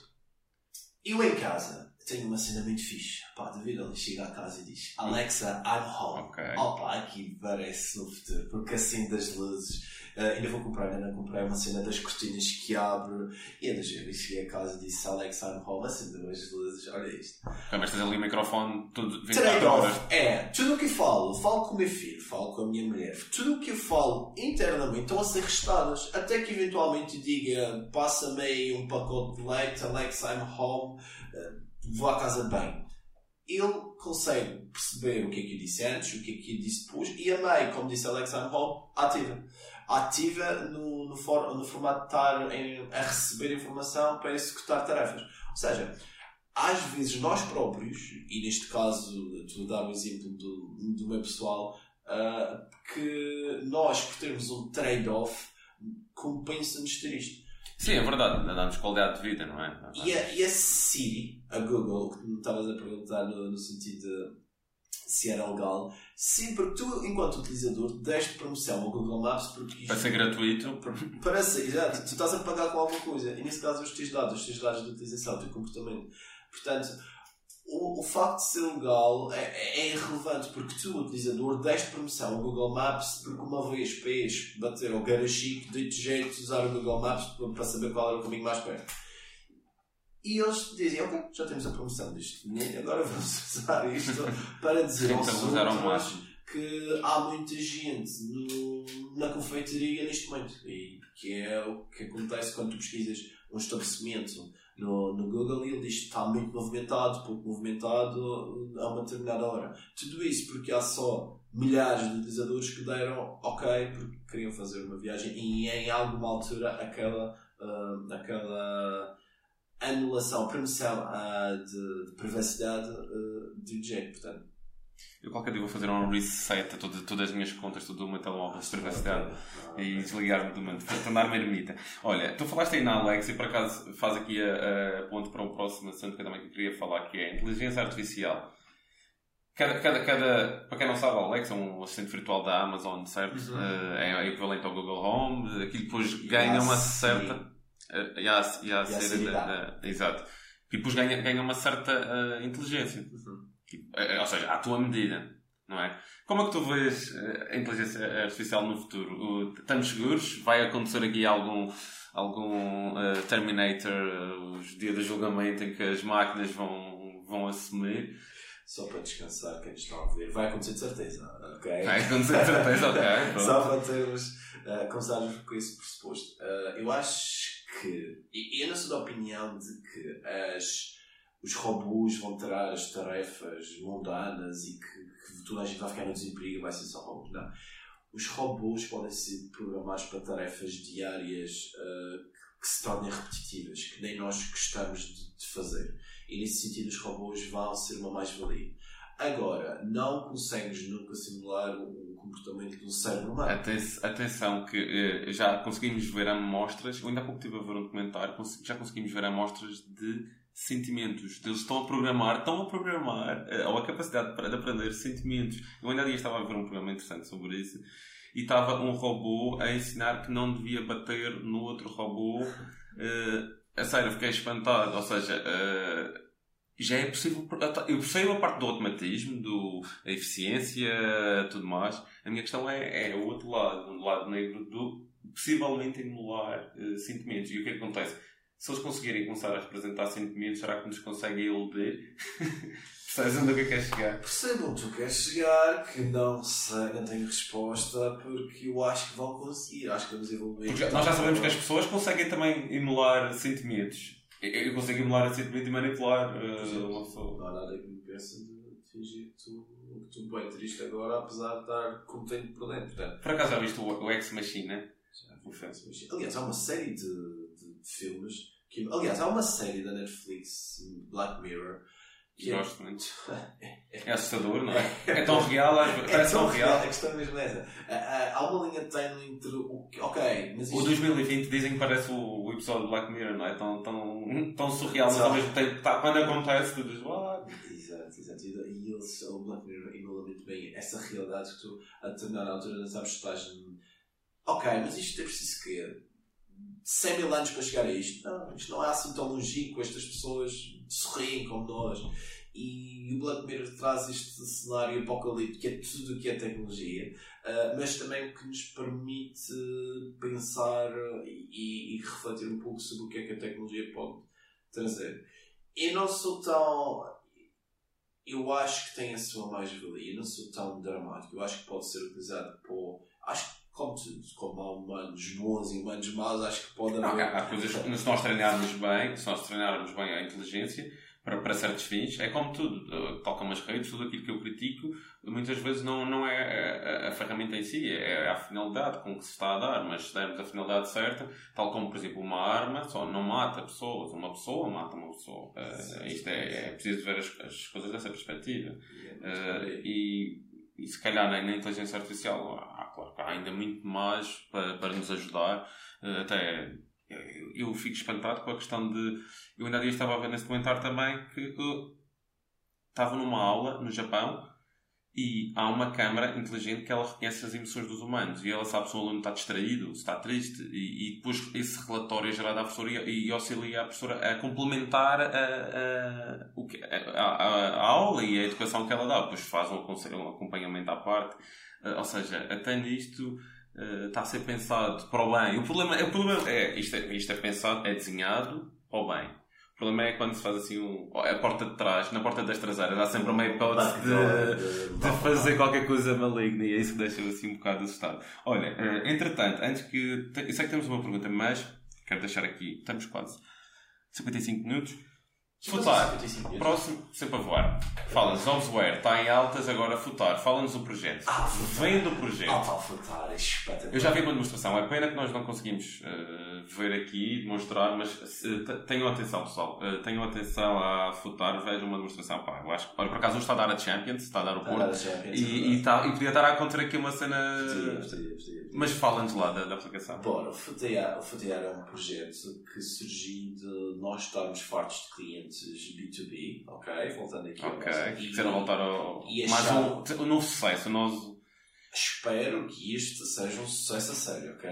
Eu em casa tenho uma cena muito fixe. Pá, David ele chega à casa e diz Alexa, I'm home. Okay. Opa, aqui parece no futuro, porque assim das luzes. Uh, ainda vou comprar, ainda comprei uma cena das cortinas que abre. E ainda cheguei a casa e disse Alexa, I'm home, acendeu as luzes, olha isto. Ah, mas tens ali o microfone tudo 24 horas. É, tudo o que eu falo, falo com o meu filho, falo com a minha mulher, tudo o que eu falo internamente estão a ser restadas, até que eventualmente diga passa-me aí um pacote de leite, Alexa, I'm home. Uh, vou à casa bem. Ele consegue perceber o que é que eu disse antes, o que é que eu disse depois, e a meio, como disse Alexander Hall, ativa. Ativa no, no, for, no formato de estar em, a receber informação para executar tarefas. Ou seja, às vezes nós próprios, e neste caso, estou a dar um exemplo do, do meu pessoal, uh, que nós, por termos um trade-off, compensa-nos ter isto. Sim, é verdade, dá-nos qualidade de vida, não é? E a, e a Siri, a Google, que me estavas a perguntar no, no sentido de se era legal, sim, porque tu, enquanto utilizador, deste promoção ao Google Maps porque para ser gratuito. Para ser, exato. Tu estás a pagar com alguma coisa e nesse caso os teus dados, os teus dados de utilização, o teu comportamento. Portanto, o, o facto de ser legal é, é, é irrelevante porque tu, utilizador, deste promoção ao Google Maps porque uma vez fez bater ao Garachique de jeito de usar o Google Maps para saber qual era o caminho mais perto. E eles dizem, ok, já temos a promoção disto. Agora vamos [LAUGHS] usar isto para dizer aos outros que há muita gente no, na confeitaria neste momento. E que é o que acontece quando tu pesquisas um estabelecimento no, no Google e ele diz que está muito movimentado, pouco movimentado a uma determinada hora. Tudo isso porque há só milhares de utilizadores que deram ok porque queriam fazer uma viagem e em alguma altura aquela, uh, aquela anulação, permissão uh, de, de, privacidade uh, de jeito. Portanto, eu qualquer dia vou fazer um reset a todas, todas as minhas contas, todo o meu telemóvel de privacidade e desligar-me do mundo, tornar-me ermita. Olha, tu falaste aí na Alexa e por acaso faz aqui a, a ponto para um próximo assunto que eu também queria falar, que é a inteligência artificial. Cada, cada, cada, para quem não sabe, a Alexa é um assistente virtual da Amazon, certo? Uhum. Uh, é equivalente ao Google Home, aquilo depois ganha uma certa. Uh, e a, e a, a, exato. E depois ganha, ganha uma certa uh, inteligência. Uhum. É, é, ou seja, à tua medida. não é? Como é que tu vês eh, a inteligência artificial no futuro? Estamos seguros? Vai acontecer aqui algum, algum eh, Terminator, uh, os dias do julgamento em que as máquinas vão, vão assumir? Só para descansar quem está a ver. Vai acontecer de certeza, ok? Vai acontecer, de certeza, ok. [LAUGHS] Só para termos, uh, começarmos com esse pressuposto. Uh, eu acho que, e eu não sou da opinião de que as, os robôs vão tirar as tarefas mundanas e que, que toda a gente vai ficar no desemprego e vai ser só robôs. Não. Os robôs podem ser programados para tarefas diárias uh, que se tornem repetitivas, que nem nós gostamos de, de fazer. E nesse sentido, os robôs vão ser uma mais-valia. Agora, não consegues nunca simular o comportamento do cérebro humano. Aten- Atenção que eh, já conseguimos ver amostras, eu ainda há pouco estive a ver um documentário, já conseguimos ver amostras de sentimentos. Eles estão a programar, estão a programar, eh, ou a capacidade de de aprender sentimentos. Eu ainda estava a ver um programa interessante sobre isso e estava um robô a ensinar que não devia bater no outro robô. Eh, a sério, fiquei espantado. Ou seja, eh, já é possível. Eu percebo a parte do automatismo, do, da eficiência, tudo mais. A minha questão é, é o outro lado, o lado negro do possivelmente emular eh, sentimentos. E o que é que acontece? Se eles conseguirem começar a representar sentimentos, será que nos conseguem iludir? [LAUGHS] Percebes onde é que eu quero chegar? Percebo onde tu queres chegar, que não sei, não tenho resposta, porque eu acho que vão conseguir, acho que vamos evoluir. Porque nós já sabemos que as pessoas conseguem também emular sentimentos. Eu, eu consigo emular sentimento e manipular eh, uma pessoa. Não há nada que me impeça de fingir que tu, que tu bem triste agora, apesar de estar contente por dentro. Portanto, Por acaso já viste o, o Ex Machina? O filme. aliás, há uma série de, de, de filmes que. Aliás, há uma série da Netflix, Black Mirror, que é. Gosto muito. [LAUGHS] É assustador, não é? [LAUGHS] É tão real, às vezes. Parece tão real. A questão mesmo é essa. Ah, ah, Há uma linha tênue entre o que. Ok, mas O isto. 2020 dizem que parece o, o episódio de Black Mirror, não é? Tão, tão, tão surreal, mas ao mesmo tempo, tá, quando acontece, tu dizes, what? Exato, exato. E eles, o Black Mirror, emula muito bem essa realidade que tu, a determinada altura, não sabes se estás. Ok, mas isto é preciso quê? 100 mil anos para chegar a isto? Não, isto não é assim tão longínquo. Estas pessoas sorriem como nós. E o Black Mirror traz este cenário apocalíptico, que é tudo o que é tecnologia, ah, mas também o que nos permite pensar e, e refletir um pouco sobre o que é que a tecnologia pode trazer. Eu não sou tão. Eu acho que tem a sua mais-valia. Eu não sou tão dramático. Eu acho que pode ser utilizado por. Acho como como há humanos bons e humanos maus, acho que pode Não, haver. há coisas que, se nós treinarmos bem, se nós treinarmos bem a inteligência para, para certos fins, é como tudo, eh, tal como as redes, tudo aquilo que eu critico, muitas vezes não, não é a, a ferramenta em si, é a finalidade com que se está a dar, mas se dermos a finalidade certa, tal como, por exemplo, uma arma só não mata pessoas, uma pessoa mata uma pessoa. Eh, isto é, é preciso ver as, as coisas dessa perspectiva. Eh, e, e se calhar na, inteligência artificial há, claro, há ainda muito mais para, para nos ajudar. Eh, até eu, eu fico espantado com a questão de. Eu ainda há estava a ver nesse comentário também que eh, estava numa aula no Japão e há uma câmara inteligente que ela reconhece as emoções dos humanos e ela sabe se o aluno está distraído, se está triste e, e depois esse relatório é gerado à professora e, e auxilia a professora a complementar a, a, a, a- aula e a educação que ela dá. Depois faz um, um acompanhamento à parte. Eh, ou seja, até nisto eh, está a ser pensado para o bem. O problema, o problema é, isto é, isto é pensado, é desenhado para o bem. O problema é quando se faz assim um, a porta de trás, na porta das traseiras, há sempre uma hipótese de, de fazer qualquer coisa maligna e é isso que deixa-me assim um bocado assustado. Olha, eh, entretanto, antes que. Eu sei que temos uma pergunta, mas quero deixar aqui, estamos quase 55 minutos. Futar, 55 minutos. próximo, sempre a voar. Fala-nos, Obsware, está em altas, agora Futar. Fala-nos o projeto. Ah, Futar. Vem do projeto. Ah, pá, Futar, é espetacular. Eu já vi uma demonstração, é pena que nós não conseguimos eh, ver aqui, demonstrar, mas te- tenham atenção pessoal, Eh, tenham atenção a Futar, vejam uma demonstração. Pá, eu acho que, por acaso, está a dar a Champions, está a dar o dar Porto, Champions, e, é e, tá- e podia estar a acontecer aqui uma cena. Podia, podia, podia. Mas fala-nos lá da, da aplicação. Bora, o FTR é um projeto que surgiu de nós estarmos fartos de clientes B2B, ok? Voltando aqui Ok, quiseram voltar ao. mais um, um novo sucesso, nós Espero que isto seja um sucesso a sério, ok?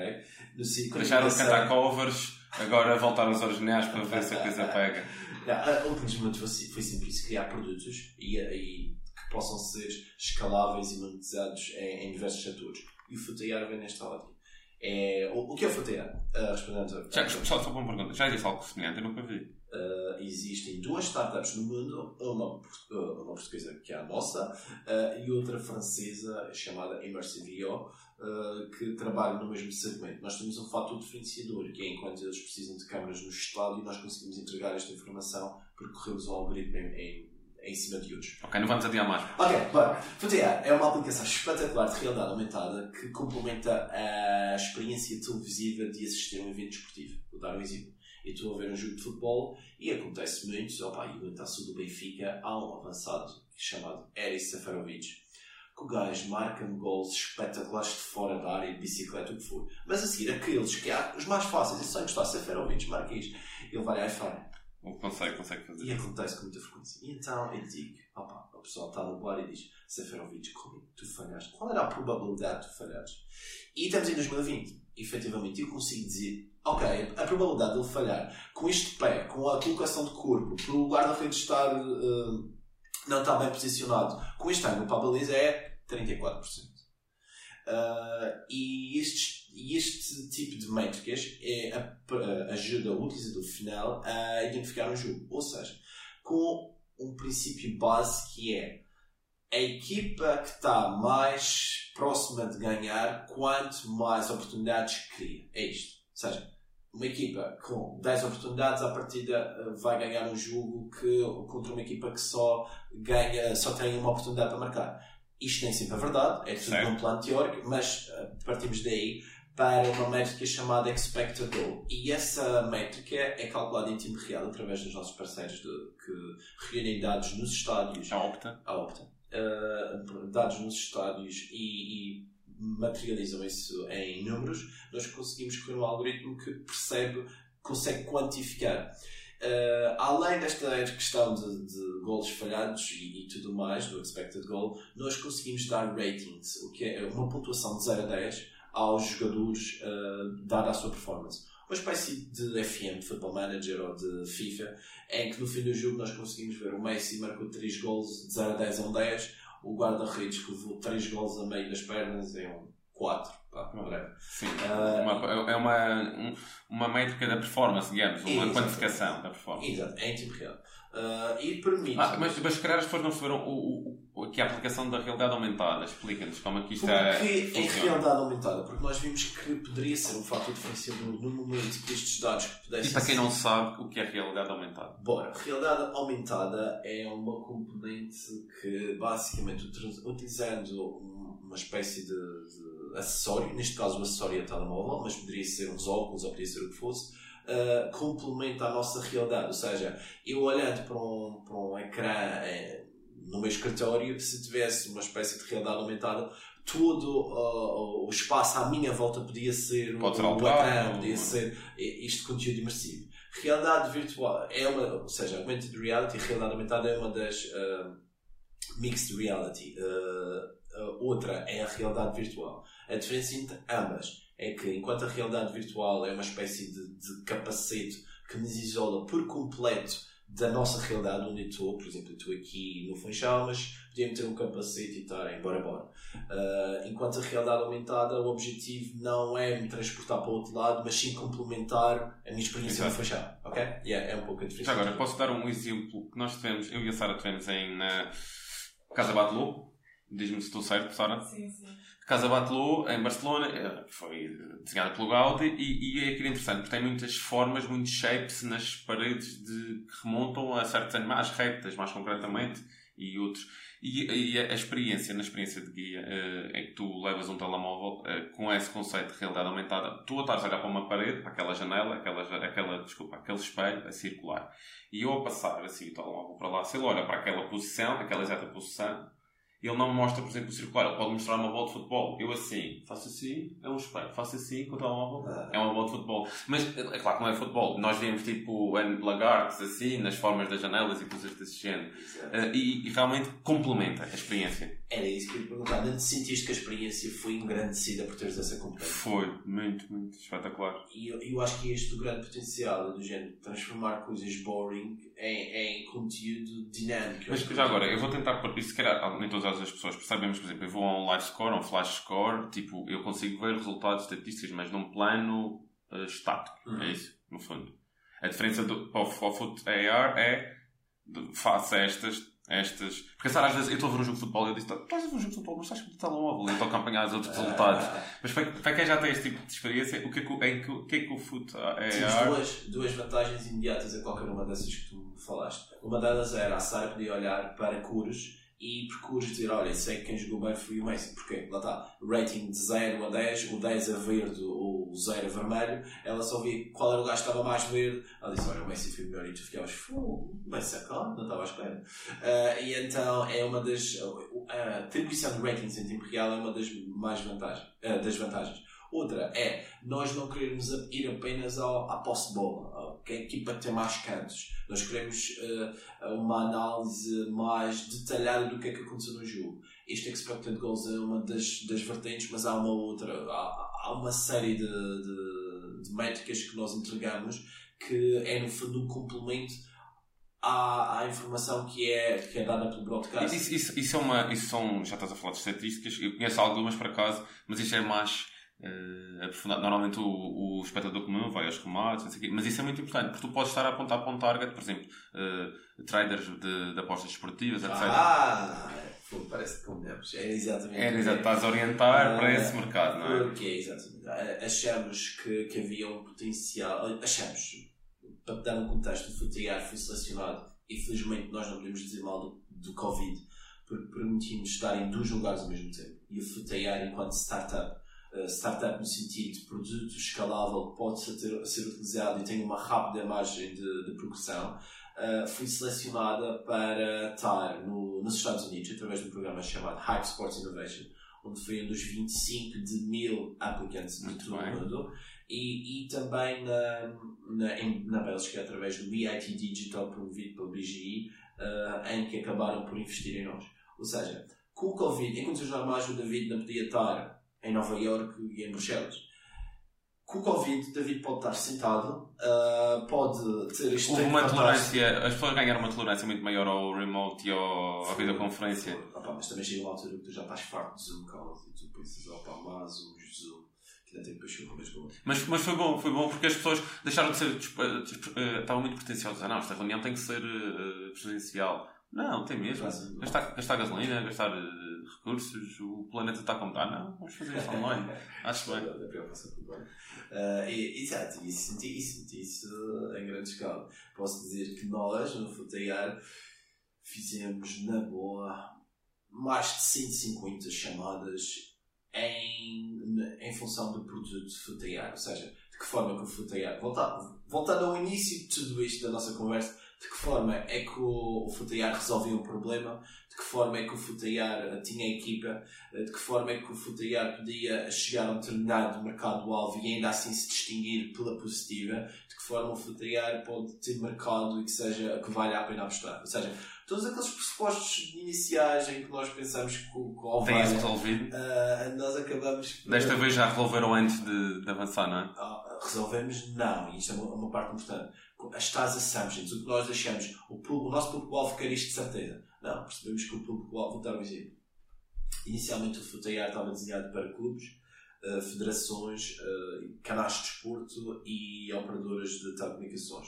No deixaram de que cantar covers, agora voltaram aos originais para ver se a coisa pega. [LAUGHS] Não, a última motivação foi sempre isso, criar produtos e, e que possam ser escaláveis e monetizados em, em diversos setores. E o FUTEAR vem nesta ótica. É, o, o que é o FUTEAR? Uh, respondendo já, só, só uma pergunta. Já existe algo semelhante? Eu nunca vi. Uh, existem duas startups no mundo, uma, uma portuguesa que é a nossa uh, e outra francesa chamada Immersive.io uh, que trabalham no mesmo segmento. Nós temos um fator diferenciador que é enquanto eles precisam de câmaras no estádio nós conseguimos entregar esta informação porque corremos o algoritmo em, em em cima de outros. Ok, não vamos adiar mais. Ok, bora. FTR é uma aplicação espetacular de realidade aumentada que complementa a experiência televisiva de assistir a um evento desportivo. Vou dar um exemplo. Eu estou a ver um jogo de futebol e acontece muito, opa, e no taça do Benfica há um avançado chamado Eris Seferovic que o gajo marca-me gols espetaculares de fora da área, de bicicleta, o que for. Mas a seguir, aqueles que há, os mais fáceis, e só encostar Seferovic, marca isto. Ele vai à iPhone Consegue, consegue fazer. E acontece com muita frequência. E então eu digo, opa, o pessoal está no bar e diz, Seferovic, como tu falhaste? Qual era a probabilidade de tu falhares? E estamos em 2020. Efetivamente, eu consigo dizer, ok, a probabilidade de ele falhar com este pé, com a colocação de corpo, pelo guarda-redes estar, uh, não estar bem posicionado, com este ângulo para a baliza é 34%. Uh, e este, este tipo de métricas é a, ajuda o utilizador final a identificar um jogo. Ou seja, com um princípio base que é a equipa que está mais próxima de ganhar, quanto mais oportunidades cria. É isto. Ou seja, uma equipa com 10 oportunidades à partida eh, vai ganhar um jogo que, contra uma equipa que só ganha, só tem uma oportunidade para marcar. Isto nem sempre é verdade, é tudo certo. num plano teórico, mas uh, partimos daí para uma métrica chamada Expected Goal. E essa métrica é calculada em tempo real através dos nossos parceiros de, que reúnem dados nos estádios. A Opta. A Opta. Uh, dados nos estádios e, e materializam isso em números, nós conseguimos criar um algoritmo que percebe, consegue quantificar Uh, além desta questão de, de gols falhados e, e, tudo mais, do expected goal, nós conseguimos dar ratings, o que é uma pontuação de 0 a 10 aos jogadores, uh, dada a sua performance. Uma espécie de FM, de Football Manager ou de FIFA, em que no fim do jogo nós conseguimos ver o Messi marcou 3 gols de 0 a 10 a um 10, o guarda-redes que levou 3 gols a meio das pernas é um 4 Sim, uh, uma, é uma, uma métrica da performance, digamos, uma exatamente. quantificação da performance. Exato, é em tempo real. Uh, e permite. Ah, mas, mas se calhar as pessoas não perceberam o, o, aqui a aplicação da realidade aumentada. Explica-nos como é que isto é. Porque é realidade aumentada? Porque nós vimos que poderia ser um fator diferenciador no momento que estes dados pudessem. E para quem não sabe o que é realidade aumentada? Bora, realidade aumentada é uma componente que basicamente utilizando uma espécie de, de acessório, neste caso o acessório é telemóvel, mas poderia ser uns óculos ou poderia ser o que fosse, uh, complementa a nossa realidade. Ou seja, eu olhando para um, para um ecrã uh, no meu escritório, se tivesse uma espécie de realidade aumentada, todo uh, o espaço à minha volta podia ser Pode o ecrã, podia ser isto conteúdo imersivo. Realidade virtual é uma, ou seja, augmented reality, realidade aumentada é uma das uh, mixed reality. Uh, outra é a realidade virtual. A diferença entre ambas é que, enquanto a realidade virtual é uma espécie de, de capacete que nos isola por completo da nossa realidade onde eu estou, por exemplo, eu estou aqui no Funchal, mas podia ter um capacete e estar em bora bora. Uh, enquanto a realidade aumentada, o objetivo não é me transportar para o outro lado, mas sim complementar a minha experiência Exato. no Funchal. Ok? Yeah, é um pouco a diferença. Já agora, posso dar um exemplo que nós tivemos, eu e a Sara tivemos em na Casa Batelô. Diz-me se estou certo, Sara? Sim, sim. Casa Batelô, em Barcelona, eh, foi desenhada pelo Gaudi e, e é aquilo interessante, porque tem muitas formas, muitos shapes nas paredes de, que remontam a certos animais, répteis mais concretamente, e outros. E, e, a experiência, na experiência de guia, uh, é que tu levas um telemóvel uh, com esse conceito de realidade aumentada, tu estás a olhar para uma parede, para aquela janela, aquela, aquela, desculpa, aquele espelho a circular. E eu a passar assim o telemóvel para lá, se ele olha para aquela posição, aquela exata posição, ele não mostra, por exemplo, o circular. Ele pode mostrar uma bola de futebol. Eu assim, faço assim, é um espelho. Faço assim, com o telemóvel, ah. é uma bola de futebol. Mas, é claro que não é futebol. Nós vemos, tipo, lagartos, assim, nas formas das janelas e coisas desse género. Uh, e, e, realmente complementa a experiência. Era isso que eu ia perguntar. Não sentiste que a experiência foi engrandecida por teres essa competência? Foi. Muito, muito espetacular. E eu, eu acho que é este o grande potencial do género. Transformar coisas boring em, em conteúdo dinâmico. Mas já agora, eu vou tentar pôr isto, se calhar nem todas as pessoas percebem, mas por exemplo, eu vou a um live score, a um flash score, tipo, eu consigo ver resultados estatísticos, mas num plano uh, estático. Uhum. É isso, no fundo. A diferença do, para o Foot AR é, face a estas estas. Porque sabe, às vezes eu estou a ver um jogo de futebol e eu disse: estás a ver um jogo de futebol, mas estás com o telemóvel e estou a acompanhar os outros resultados. Mas para, para quem já tem este tipo de experiência, o que é que, em que, o que, é que o foot é? Temos duas, duas vantagens imediatas a qualquer uma dessas que tu falaste. Uma delas era a Sara podia olhar para cores e percurso dizer, olha, sei que quem jogou bem foi o Messi. Porquê? Lá está, rating de 0 a 10, o 10 a verde, o 0 a vermelho, ela só via qual era o gajo que estava mais verde. Ela disse, olha, o Messi foi melhor e tu ficavas, fogo, Messi é claro, não estava à espera. Uh, e então é uma das, a atribuição de ratings em tempo real é uma das mais vantagens, uh, das vantagens. Outra é nós não queremos ir apenas ao, à posse de bola, que a equipa tem mais cantos. Nós queremos uh, uma análise mais detalhada do que é que aconteceu no jogo. Este expected goals é uma das, das vertentes, mas há uma outra, há, há uma série de, de, de, métricas que nós entregamos que é no fundo um complemento à, à informação que é, que é dada pelo broadcast. Isso, isso, isso, é uma, isso são, já estás a falar de estatísticas, eu conheço algumas por acaso, mas isto é mais Uh, aprofundado. Normalmente o, o espectador comum vai aos remates, mas isso é muito importante, porque tu podes estar a apontar para um target, por exemplo, uh, traders de, de, apostas esportivas, etc. Ah, parece que combinamos. É exatamente. É, exato, estás a orientar para esse mercado, não é? Porque, exatamente. Achamos que, que havia um potencial. Achamos, para dar um contexto, o FUTIAR foi selecionado e felizmente nós não podemos dizer mal do, do Covid, porque permitimos estar em dois lugares ao mesmo tempo. E o FUTIAR, enquanto startup, startup no sentido de produto escalável que pode ser, ser utilizado e tem uma rápida margem de, de progressão, uh, fui selecionada para estar no, nos Estados Unidos através de um programa chamado Hype Sports Innovation, onde foi um dos 25 de mil aplicantes de todo o mundo, e, e também na, na, em, na Bélgica através do BIT Digital promovido pelo BGI, uh, em que acabaram por investir em nós. Ou seja, com o Covid, em condições normais, o David não podia estar em Nova Iorque e em Bruxelas. Com o Covid, David pode estar sentado, uh, pode ter este Houve uma tolerância, as pessoas ganharam uma tolerância muito maior ao remote e ao, à videoconferência. Mas também chega uma altura que tu já estás farto de Zoom calls e tu pensas, opa, mais Zoom, Zoom, que ainda tem paixão mas. Mas, mas foi bom, foi bom porque as pessoas deixaram de ser, uh, estavam muito pretenciosas. Ah, não, esta reunião tem que ser uh, presencial. Não, tem mesmo. Gastar, gastar gasolina, gastar uh, recursos, o planeta está como está. Não, vamos fazer isso online. [LAUGHS] Acho bem. Da preocupação com o uh, Exato, e senti, senti isso em grande escala. Posso dizer que nós, no Futear, fizemos na boa mais de 150 chamadas em, em função do produto Futear. Ou seja, de que forma que o Futear. Voltando, voltando ao início de tudo isto da nossa conversa de que forma é que o, o Futaiar resolvia um problema, de que forma é que o Futaiar tinha equipa, de que forma é que o Futaiar podia chegar a um determinado mercado-alvo e ainda assim se distinguir pela positiva, de que forma o Futaiar pode ter mercado e que, seja, que valha a pena apostar. Ou seja, todos aqueles pressupostos iniciais em que nós pensamos que o Tem resolvido? Uh, nós acabamos. Desta vez já resolveram antes de, de avançar, não é? Uh, resolvemos? Não, e isto é uma, uma parte importante as tais assumptions, o que nós achamos, o, o nosso público-alvo quer isto de certeza. Não, percebemos que o público-alvo, vou dar um exemplo. Inicialmente o Futeiar estava desenhado para clubes, uh, federações, uh, canais de desporto e operadoras de telecomunicações.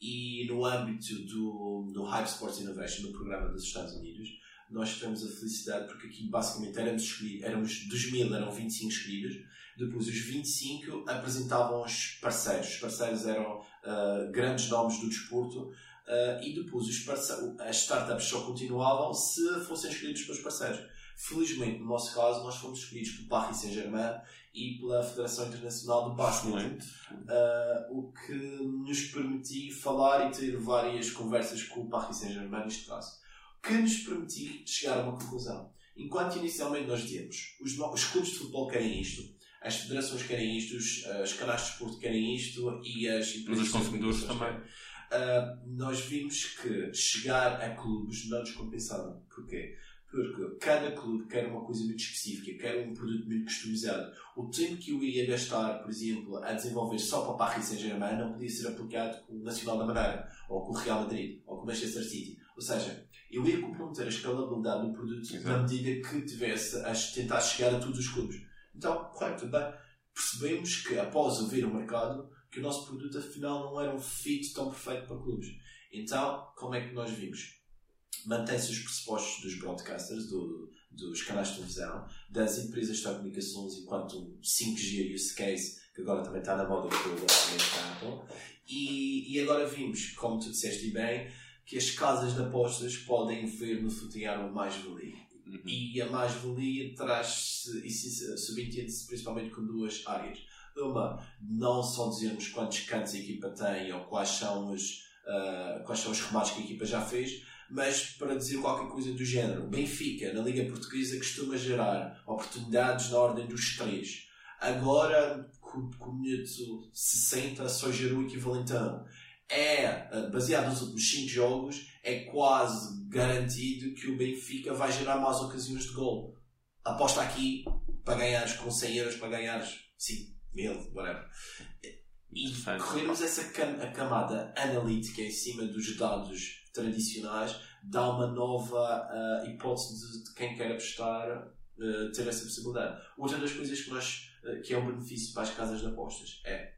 E no âmbito do, do Hype Sports Innovation, no programa dos Estados Unidos, nós tivemos a felicidade porque aqui basicamente éramos escolhidos, éramos dos mil, eram 25 escolhidos, depois os 25 apresentavam os parceiros, os parceiros eram uh, grandes nomes do desporto, uh, e depois os as startups só continuavam se fossem escolhidos pelos parceiros. Felizmente, no nosso caso, nós fomos escolhidos pelo Paris Saint-Germain e pela Federação Internacional de Basquete, uh, o que nos permitiu falar e ter várias conversas com o Paris Saint-Germain neste caso, que nos permitiu chegar a uma conclusão. Enquanto inicialmente nós dizíamos, os, os clubes de futebol querem isto, as federações querem isto, os, os canais de desporto querem isto e as empresas. Mas os consumidores também. Uh, nós vimos que chegar a clubes não nos compensava. Porquê? Porque cada clube quer uma coisa muito específica, quer um produto muito customizado. O tempo que eu ia gastar, por exemplo, a desenvolver só para Paris Saint-Germain não podia ser aplicado com o Nacional da Madeira, ou com o Real Madrid, ou com o Manchester City. Ou seja, eu ia comprometer a escalabilidade do produto Exato. na medida que tivesse a tentar chegar a todos os clubes. Então, correto, bem, percebemos que após ouvir o mercado, que o nosso produto afinal não era um fit tão perfeito para clubes. Então, como é que nós vimos? Mantém-se os pressupostos dos broadcasters, do, dos canais de televisão, das empresas de telecomunicações enquanto um 5G use case, que agora também está na moda com o Apple. E, e agora vimos, como tu disseste bem, que as casas de apostas podem ver no futiar mais-valia. Uhum. E a mais-valia traz-se subentende-se principalmente com duas áreas. Uma, não só dizermos quantos cantos a equipa tem ou quais são os, uh, quais são os remates que a equipa já fez, mas para dizer qualquer coisa do género. Benfica, na Liga Portuguesa, costuma gerar oportunidades na ordem dos três. Agora, com, o minuto 60, só gerou o equivalente a 1 é, eh, baseado nos últimos 5 jogos, é quase garantido que o Benfica vai gerar mais ocasiões de gol. Aposta aqui para ganhares com 100 euros, para ganhares 5 mil, whatever. E corrermos essa cam a camada analítica em cima dos dados tradicionais dá uma nova uh, hipótese de, de, quem quer apostar uh, ter essa possibilidade. Outra das coisas que, nós, uh, que é um benefício para as casas de apostas é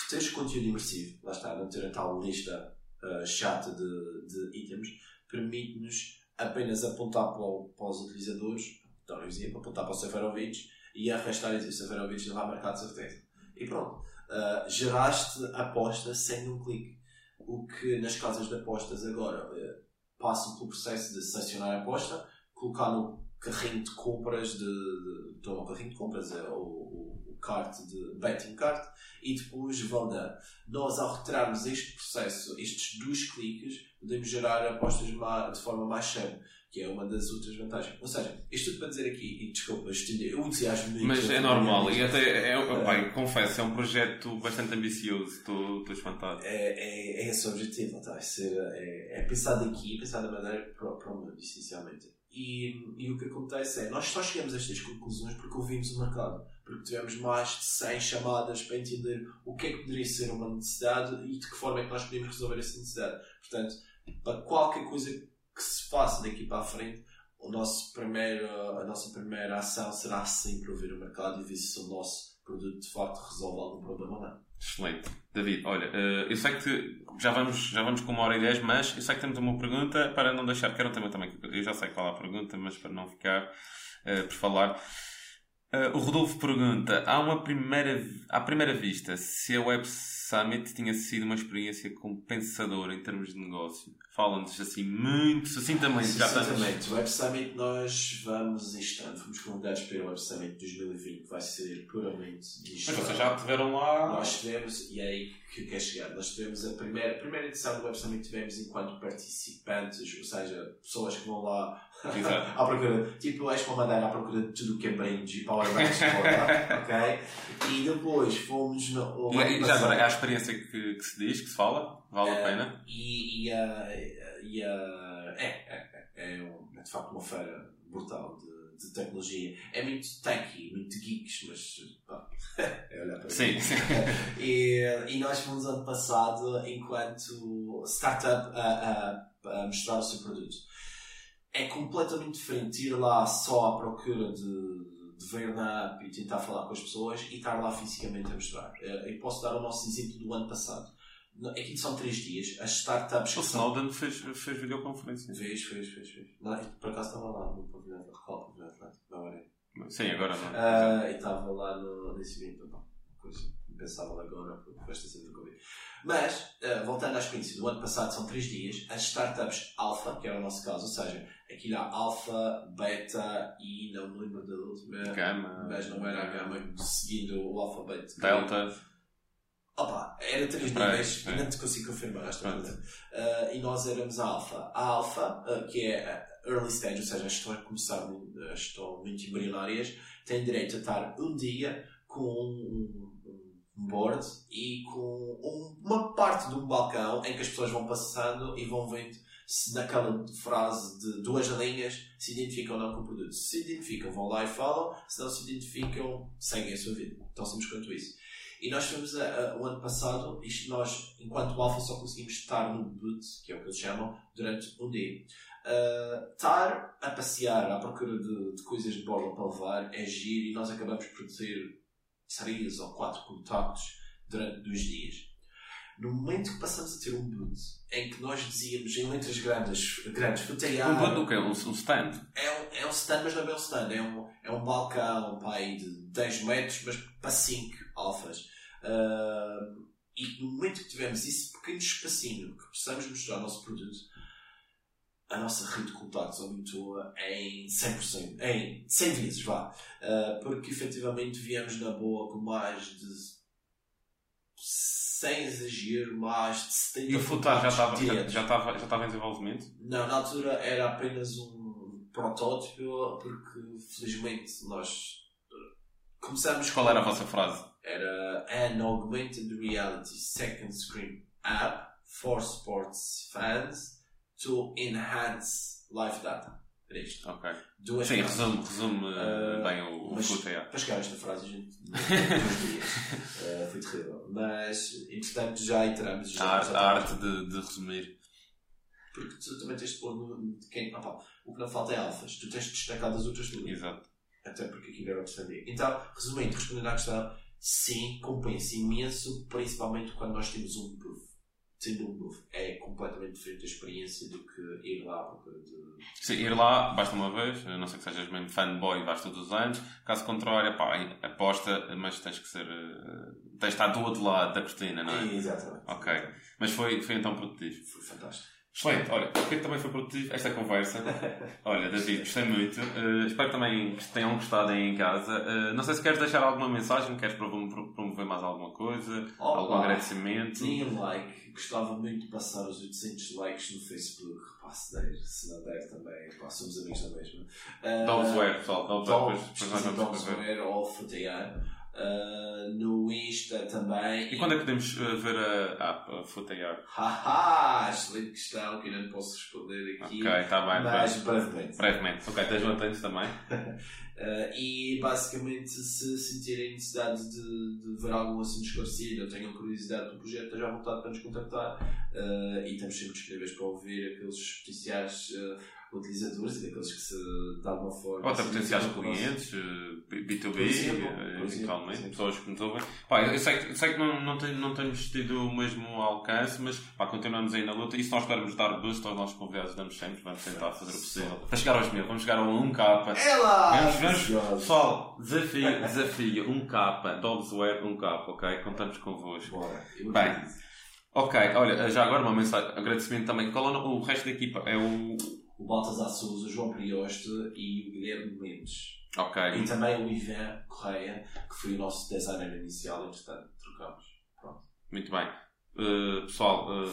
por teres conteúdo imersivo, lá está, não ter a tal lista uh, chata de, de itens, permite-nos apenas apontar para, o, para os utilizadores, dar um exemplo, apontar para o Seferovic e arrastar e dizer Seferovic não vai marcar de certeza. E pronto. Uh, geraste aposta sem um clique. O que nas casas de apostas agora uh, passam pelo processo de selecionar a aposta, colocar no carrinho de compras de. de então, carrinho de compras é o, cart de betting cart e depois vão dar. Nós, ao retirarmos este processo, estes dois cliques, podemos gerar apostas de forma mais cedo, que é uma das outras vantagens. Ou seja, isto tudo para dizer aqui, e desculpa, eu entusiasmo muito. Mas é normal, e até, é, é, pai, confesso, é um projeto bastante ambicioso, estou, estou espantado. É, é, é esse o objetivo, a ser, é, é pensar daqui, pensar da maneira para, para o mundo, essencialmente. E, e o que acontece é, nós só chegamos a estas conclusões porque ouvimos o mercado porque tivemos mais de 100 chamadas para entender o que é que poderia ser uma necessidade e de que forma é que nós podíamos resolver essa necessidade. Portanto, para qualquer coisa que se faça daqui para a frente, o nosso primeiro, a nossa primeira ação será sempre ouvir o mercado e ver se o nosso produto de facto resolve algum problema ou não. Excelente. David, olha, eh, eu sei que já vamos, já vamos com uma hora e dez, mas eu sei que temos uma pergunta para não deixar, que era um tema também, eu já sei qual é a pergunta, mas para não ficar uh, por falar. Uh, o Rodolfo pergunta: há uma primeira, à primeira vista, se a Web Summit tinha sido uma experiência compensadora em termos de negócio? Fala-nos assim muito sucintamente. Sucintamente. O Web Summit nós vamos este ano, fomos convidados para o Web Summit 2020, que vai ser puramente digital. Mas vocês já estiveram lá? Nós tivemos, e aí que quer chegar, nós tivemos a primeira, a primeira edição do Web Summit tivemos enquanto participantes, ou seja, pessoas que vão lá [LAUGHS] à procura, tipo a Expo Madeira à procura de tudo o que é brand e powerbanks [LAUGHS] ok? E depois fomos no... E, já agora, é a experiência que, que, se diz, que se fala, vale a eh, pena? E, e, uh, e uh, é, é, é, é, de facto uma feira brutal de, de tecnologia. É muito techy, muito geeks, mas pá, [LAUGHS] é olhar para Sim, sim. [LAUGHS] E, e nós fomos ano passado enquanto startup a, a, a mostrar o seu produto é completamente diferente ir lá só à procura de, de ver na app e tentar falar com as pessoas e estar lá fisicamente a mostrar. Eh, eu posso dar o nosso exemplo do ano passado. Aqui são três dias. As startups. O Snowden fez, fez videoconferência. Fez, fez, fez. fez. Não, por acaso estava lá no pavilhão Atlântico. Não era. Sim, agora não. Uh, e estava lá no, nesse evento. Não, coisa. Pensava agora, porque esta do Covid. Mas, uh, voltando à experiência do ano passado, são três dias. As startups alpha, que era o nosso caso, ou seja, aquilo há alfa, beta e não me lembro da última. Gama. Mas não era a gama, seguindo o alfabeto. Delta. Opa, era três níveis, é, é. não te consigo confirmar esta coisa. Uh, e nós éramos a alfa. A alfa, uh, que é early stage, ou seja, as estão a começar, as estão muito embrionárias, têm direito a estar um dia com um, um board e com um, uma parte de um balcão em que as pessoas vão passando e vão vendo se naquela frase de duas linhas se identificam ou não com o produto. Se se identificam, vão lá e falam, se não se identificam, seguem a sua vida. Tão simples quanto isso. E nós tivemos a, a, o ano passado, isto nós, enquanto Alpha, só conseguimos estar no boot, que é o que eles chamam, durante um dia. Uh, estar a passear à procura de, de coisas de borla para levar é giro e nós acabamos por ter três ou quatro contactos durante dois dias. No momento que passamos a ter um boot em que nós dizíamos em letras grandes, grandes Um boot o quê? Um, um stand? É um, é um stand, mas não é bem um stand. É um, é um balcão, pai de 10 metros, mas para 5 alfas. Uh, e no momento que tivemos esse pequeno espacinho que precisamos mostrar o nosso produto, a nossa rede de contactos aumentou em 100%, em 100 vezes, vá. Uh, porque efetivamente viemos na boa com mais de sem exagero, mais de 70 E o Futar já estava, já, já, estava, já estava em desenvolvimento? Não, na altura era apenas um protótipo, porque felizmente nós começamos. Qual era a vossa frase? Era an augmented reality second screen app for sports fans to enhance live data. Era isto. Ok. Duas Sim, resume, resume uh, bem o, mas, o Para chegar a esta frase, a gente. [LAUGHS] dias. Uh, foi terrível. Mas, entretanto, já iteramos. Já, a arte, a arte de, de, resumir. Porque tu também tens de pôr no. Quem, opa, o que não falta é alfas. Tu tens de destacar das outras duas. Exato. Até porque aquilo era o que Então, resumindo, respondendo à questão, sim, compensa imenso, principalmente quando nós temos um proof sem dúvida, é completamente diferente a experiência do que ir lá procura de. Sim, ir lá basta uma vez, a não sei que sejas mesmo fanboy, vais todos os anos. Caso contrário, pá, aposta, mas tens que ser. Eh, tens de estar do outro lado da cortina, não é? Exatamente. Ok. Mas foi, foi então produtivo. Foi fantástico. Excelente, olha, porque também foi produtivo esta conversa. [LAUGHS] Olha, David, gostei muito. Uh, espero também que tenham gostado aí em casa. Uh, não sei se queres deixar alguma mensagem, queres promover mais alguma coisa, algum agradecimento. Deem like, gostava muito de passar os 800 likes no Facebook. Pá, se der, se não der também, pá, somos amigos da mesma. Uh, Dovesware, pessoal, Dovesware, depois, depois nós vamos ou FTR. Uh, no Insta também. E quando é que podemos uh, ver a app, a Footair? Haha, excelente questão que eu não posso responder aqui. Ok, está bem. Mas bem. brevemente. Brevemente. Ok, estejam atentos também. uh, [LAUGHS] e basicamente, se sentirem necessidade de, de ver algum assunto esclarecido ou tenham curiosidade do projeto, estejam à vontade para nos contactar. e estamos sempre disponíveis para ouvir aqueles potenciais utilizadores e daqueles que se, de alguma forma. Ou até potenciais clientes, B2B, eh, eventualmente, pessoas que nos ouvem. Pá, eu sei, eu sei que não, não, tem, não temos tido o mesmo alcance, mas pá, continuamos aí na luta e se nós pudermos dar boost aos nossos convidados, damos sempre, vamos tentar fazer o possível. Para chegar aos mil, vamos chegar a um K. É lá! Vamos, vamos, pessoal, desafio, desafio, um K, Dogsware, um K, ok? Contamos convosco. Bora. Bem. Ok, olha, já agora uma mensagem, agradecimento também. Qual é o resto da equipa? É o o Baltasar Souza, o João Prioste e o Guilherme Mendes. Ok. E também o Ivan Correia, que foi o nosso designer inicial, entretanto, trocamos. Pronto. Muito bem. Uh, pessoal, uh,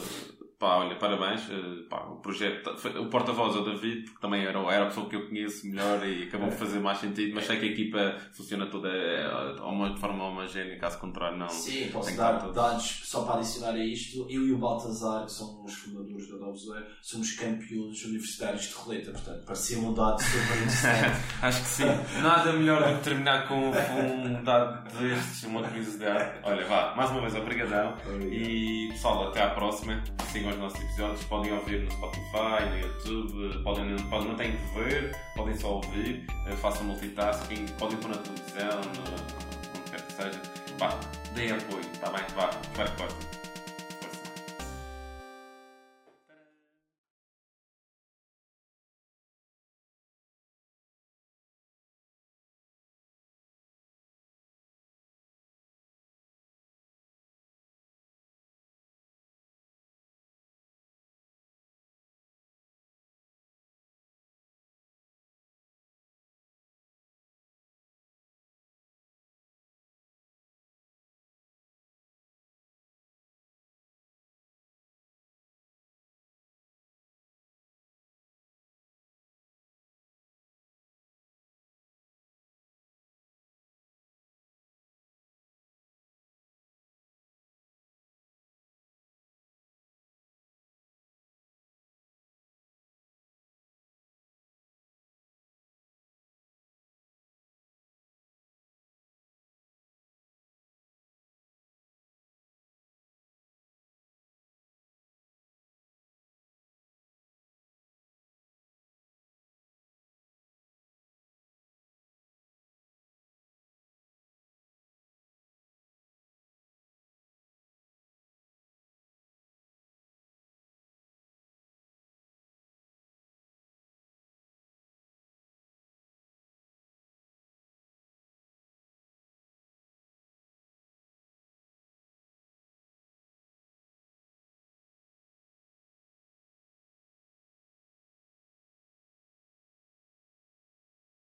Pá, olha, parabéns. Uh, pá, o projeto, o porta-voz é o David, porque também era, era a pessoa que eu conheço melhor e acabou por fazer mais sentido, mas sei que a equipa funciona toda uh, de forma homogénea, caso contrário, não. Sim, posso dar dados só para adicionar a isto. Eu e o Baltazar, que são os fundadores da Dovesware, somos campeões universitários de roleta, portanto, parecia um dado super interessante. [LAUGHS] Acho que sim. Nada melhor do que terminar com um dado destes, uma curiosidade. Olha, vá, mais uma vez, obrigadão. E pessoal, até à próxima. Sigam os nossos episódios, podem ouvir no Spotify, no YouTube, podem, podem, não têm que ver, podem só ouvir, eh, façam multitasking, podem pôr na televisão, no, quer que seja. Vá, deem apoio, está bem? Vá, que gostem.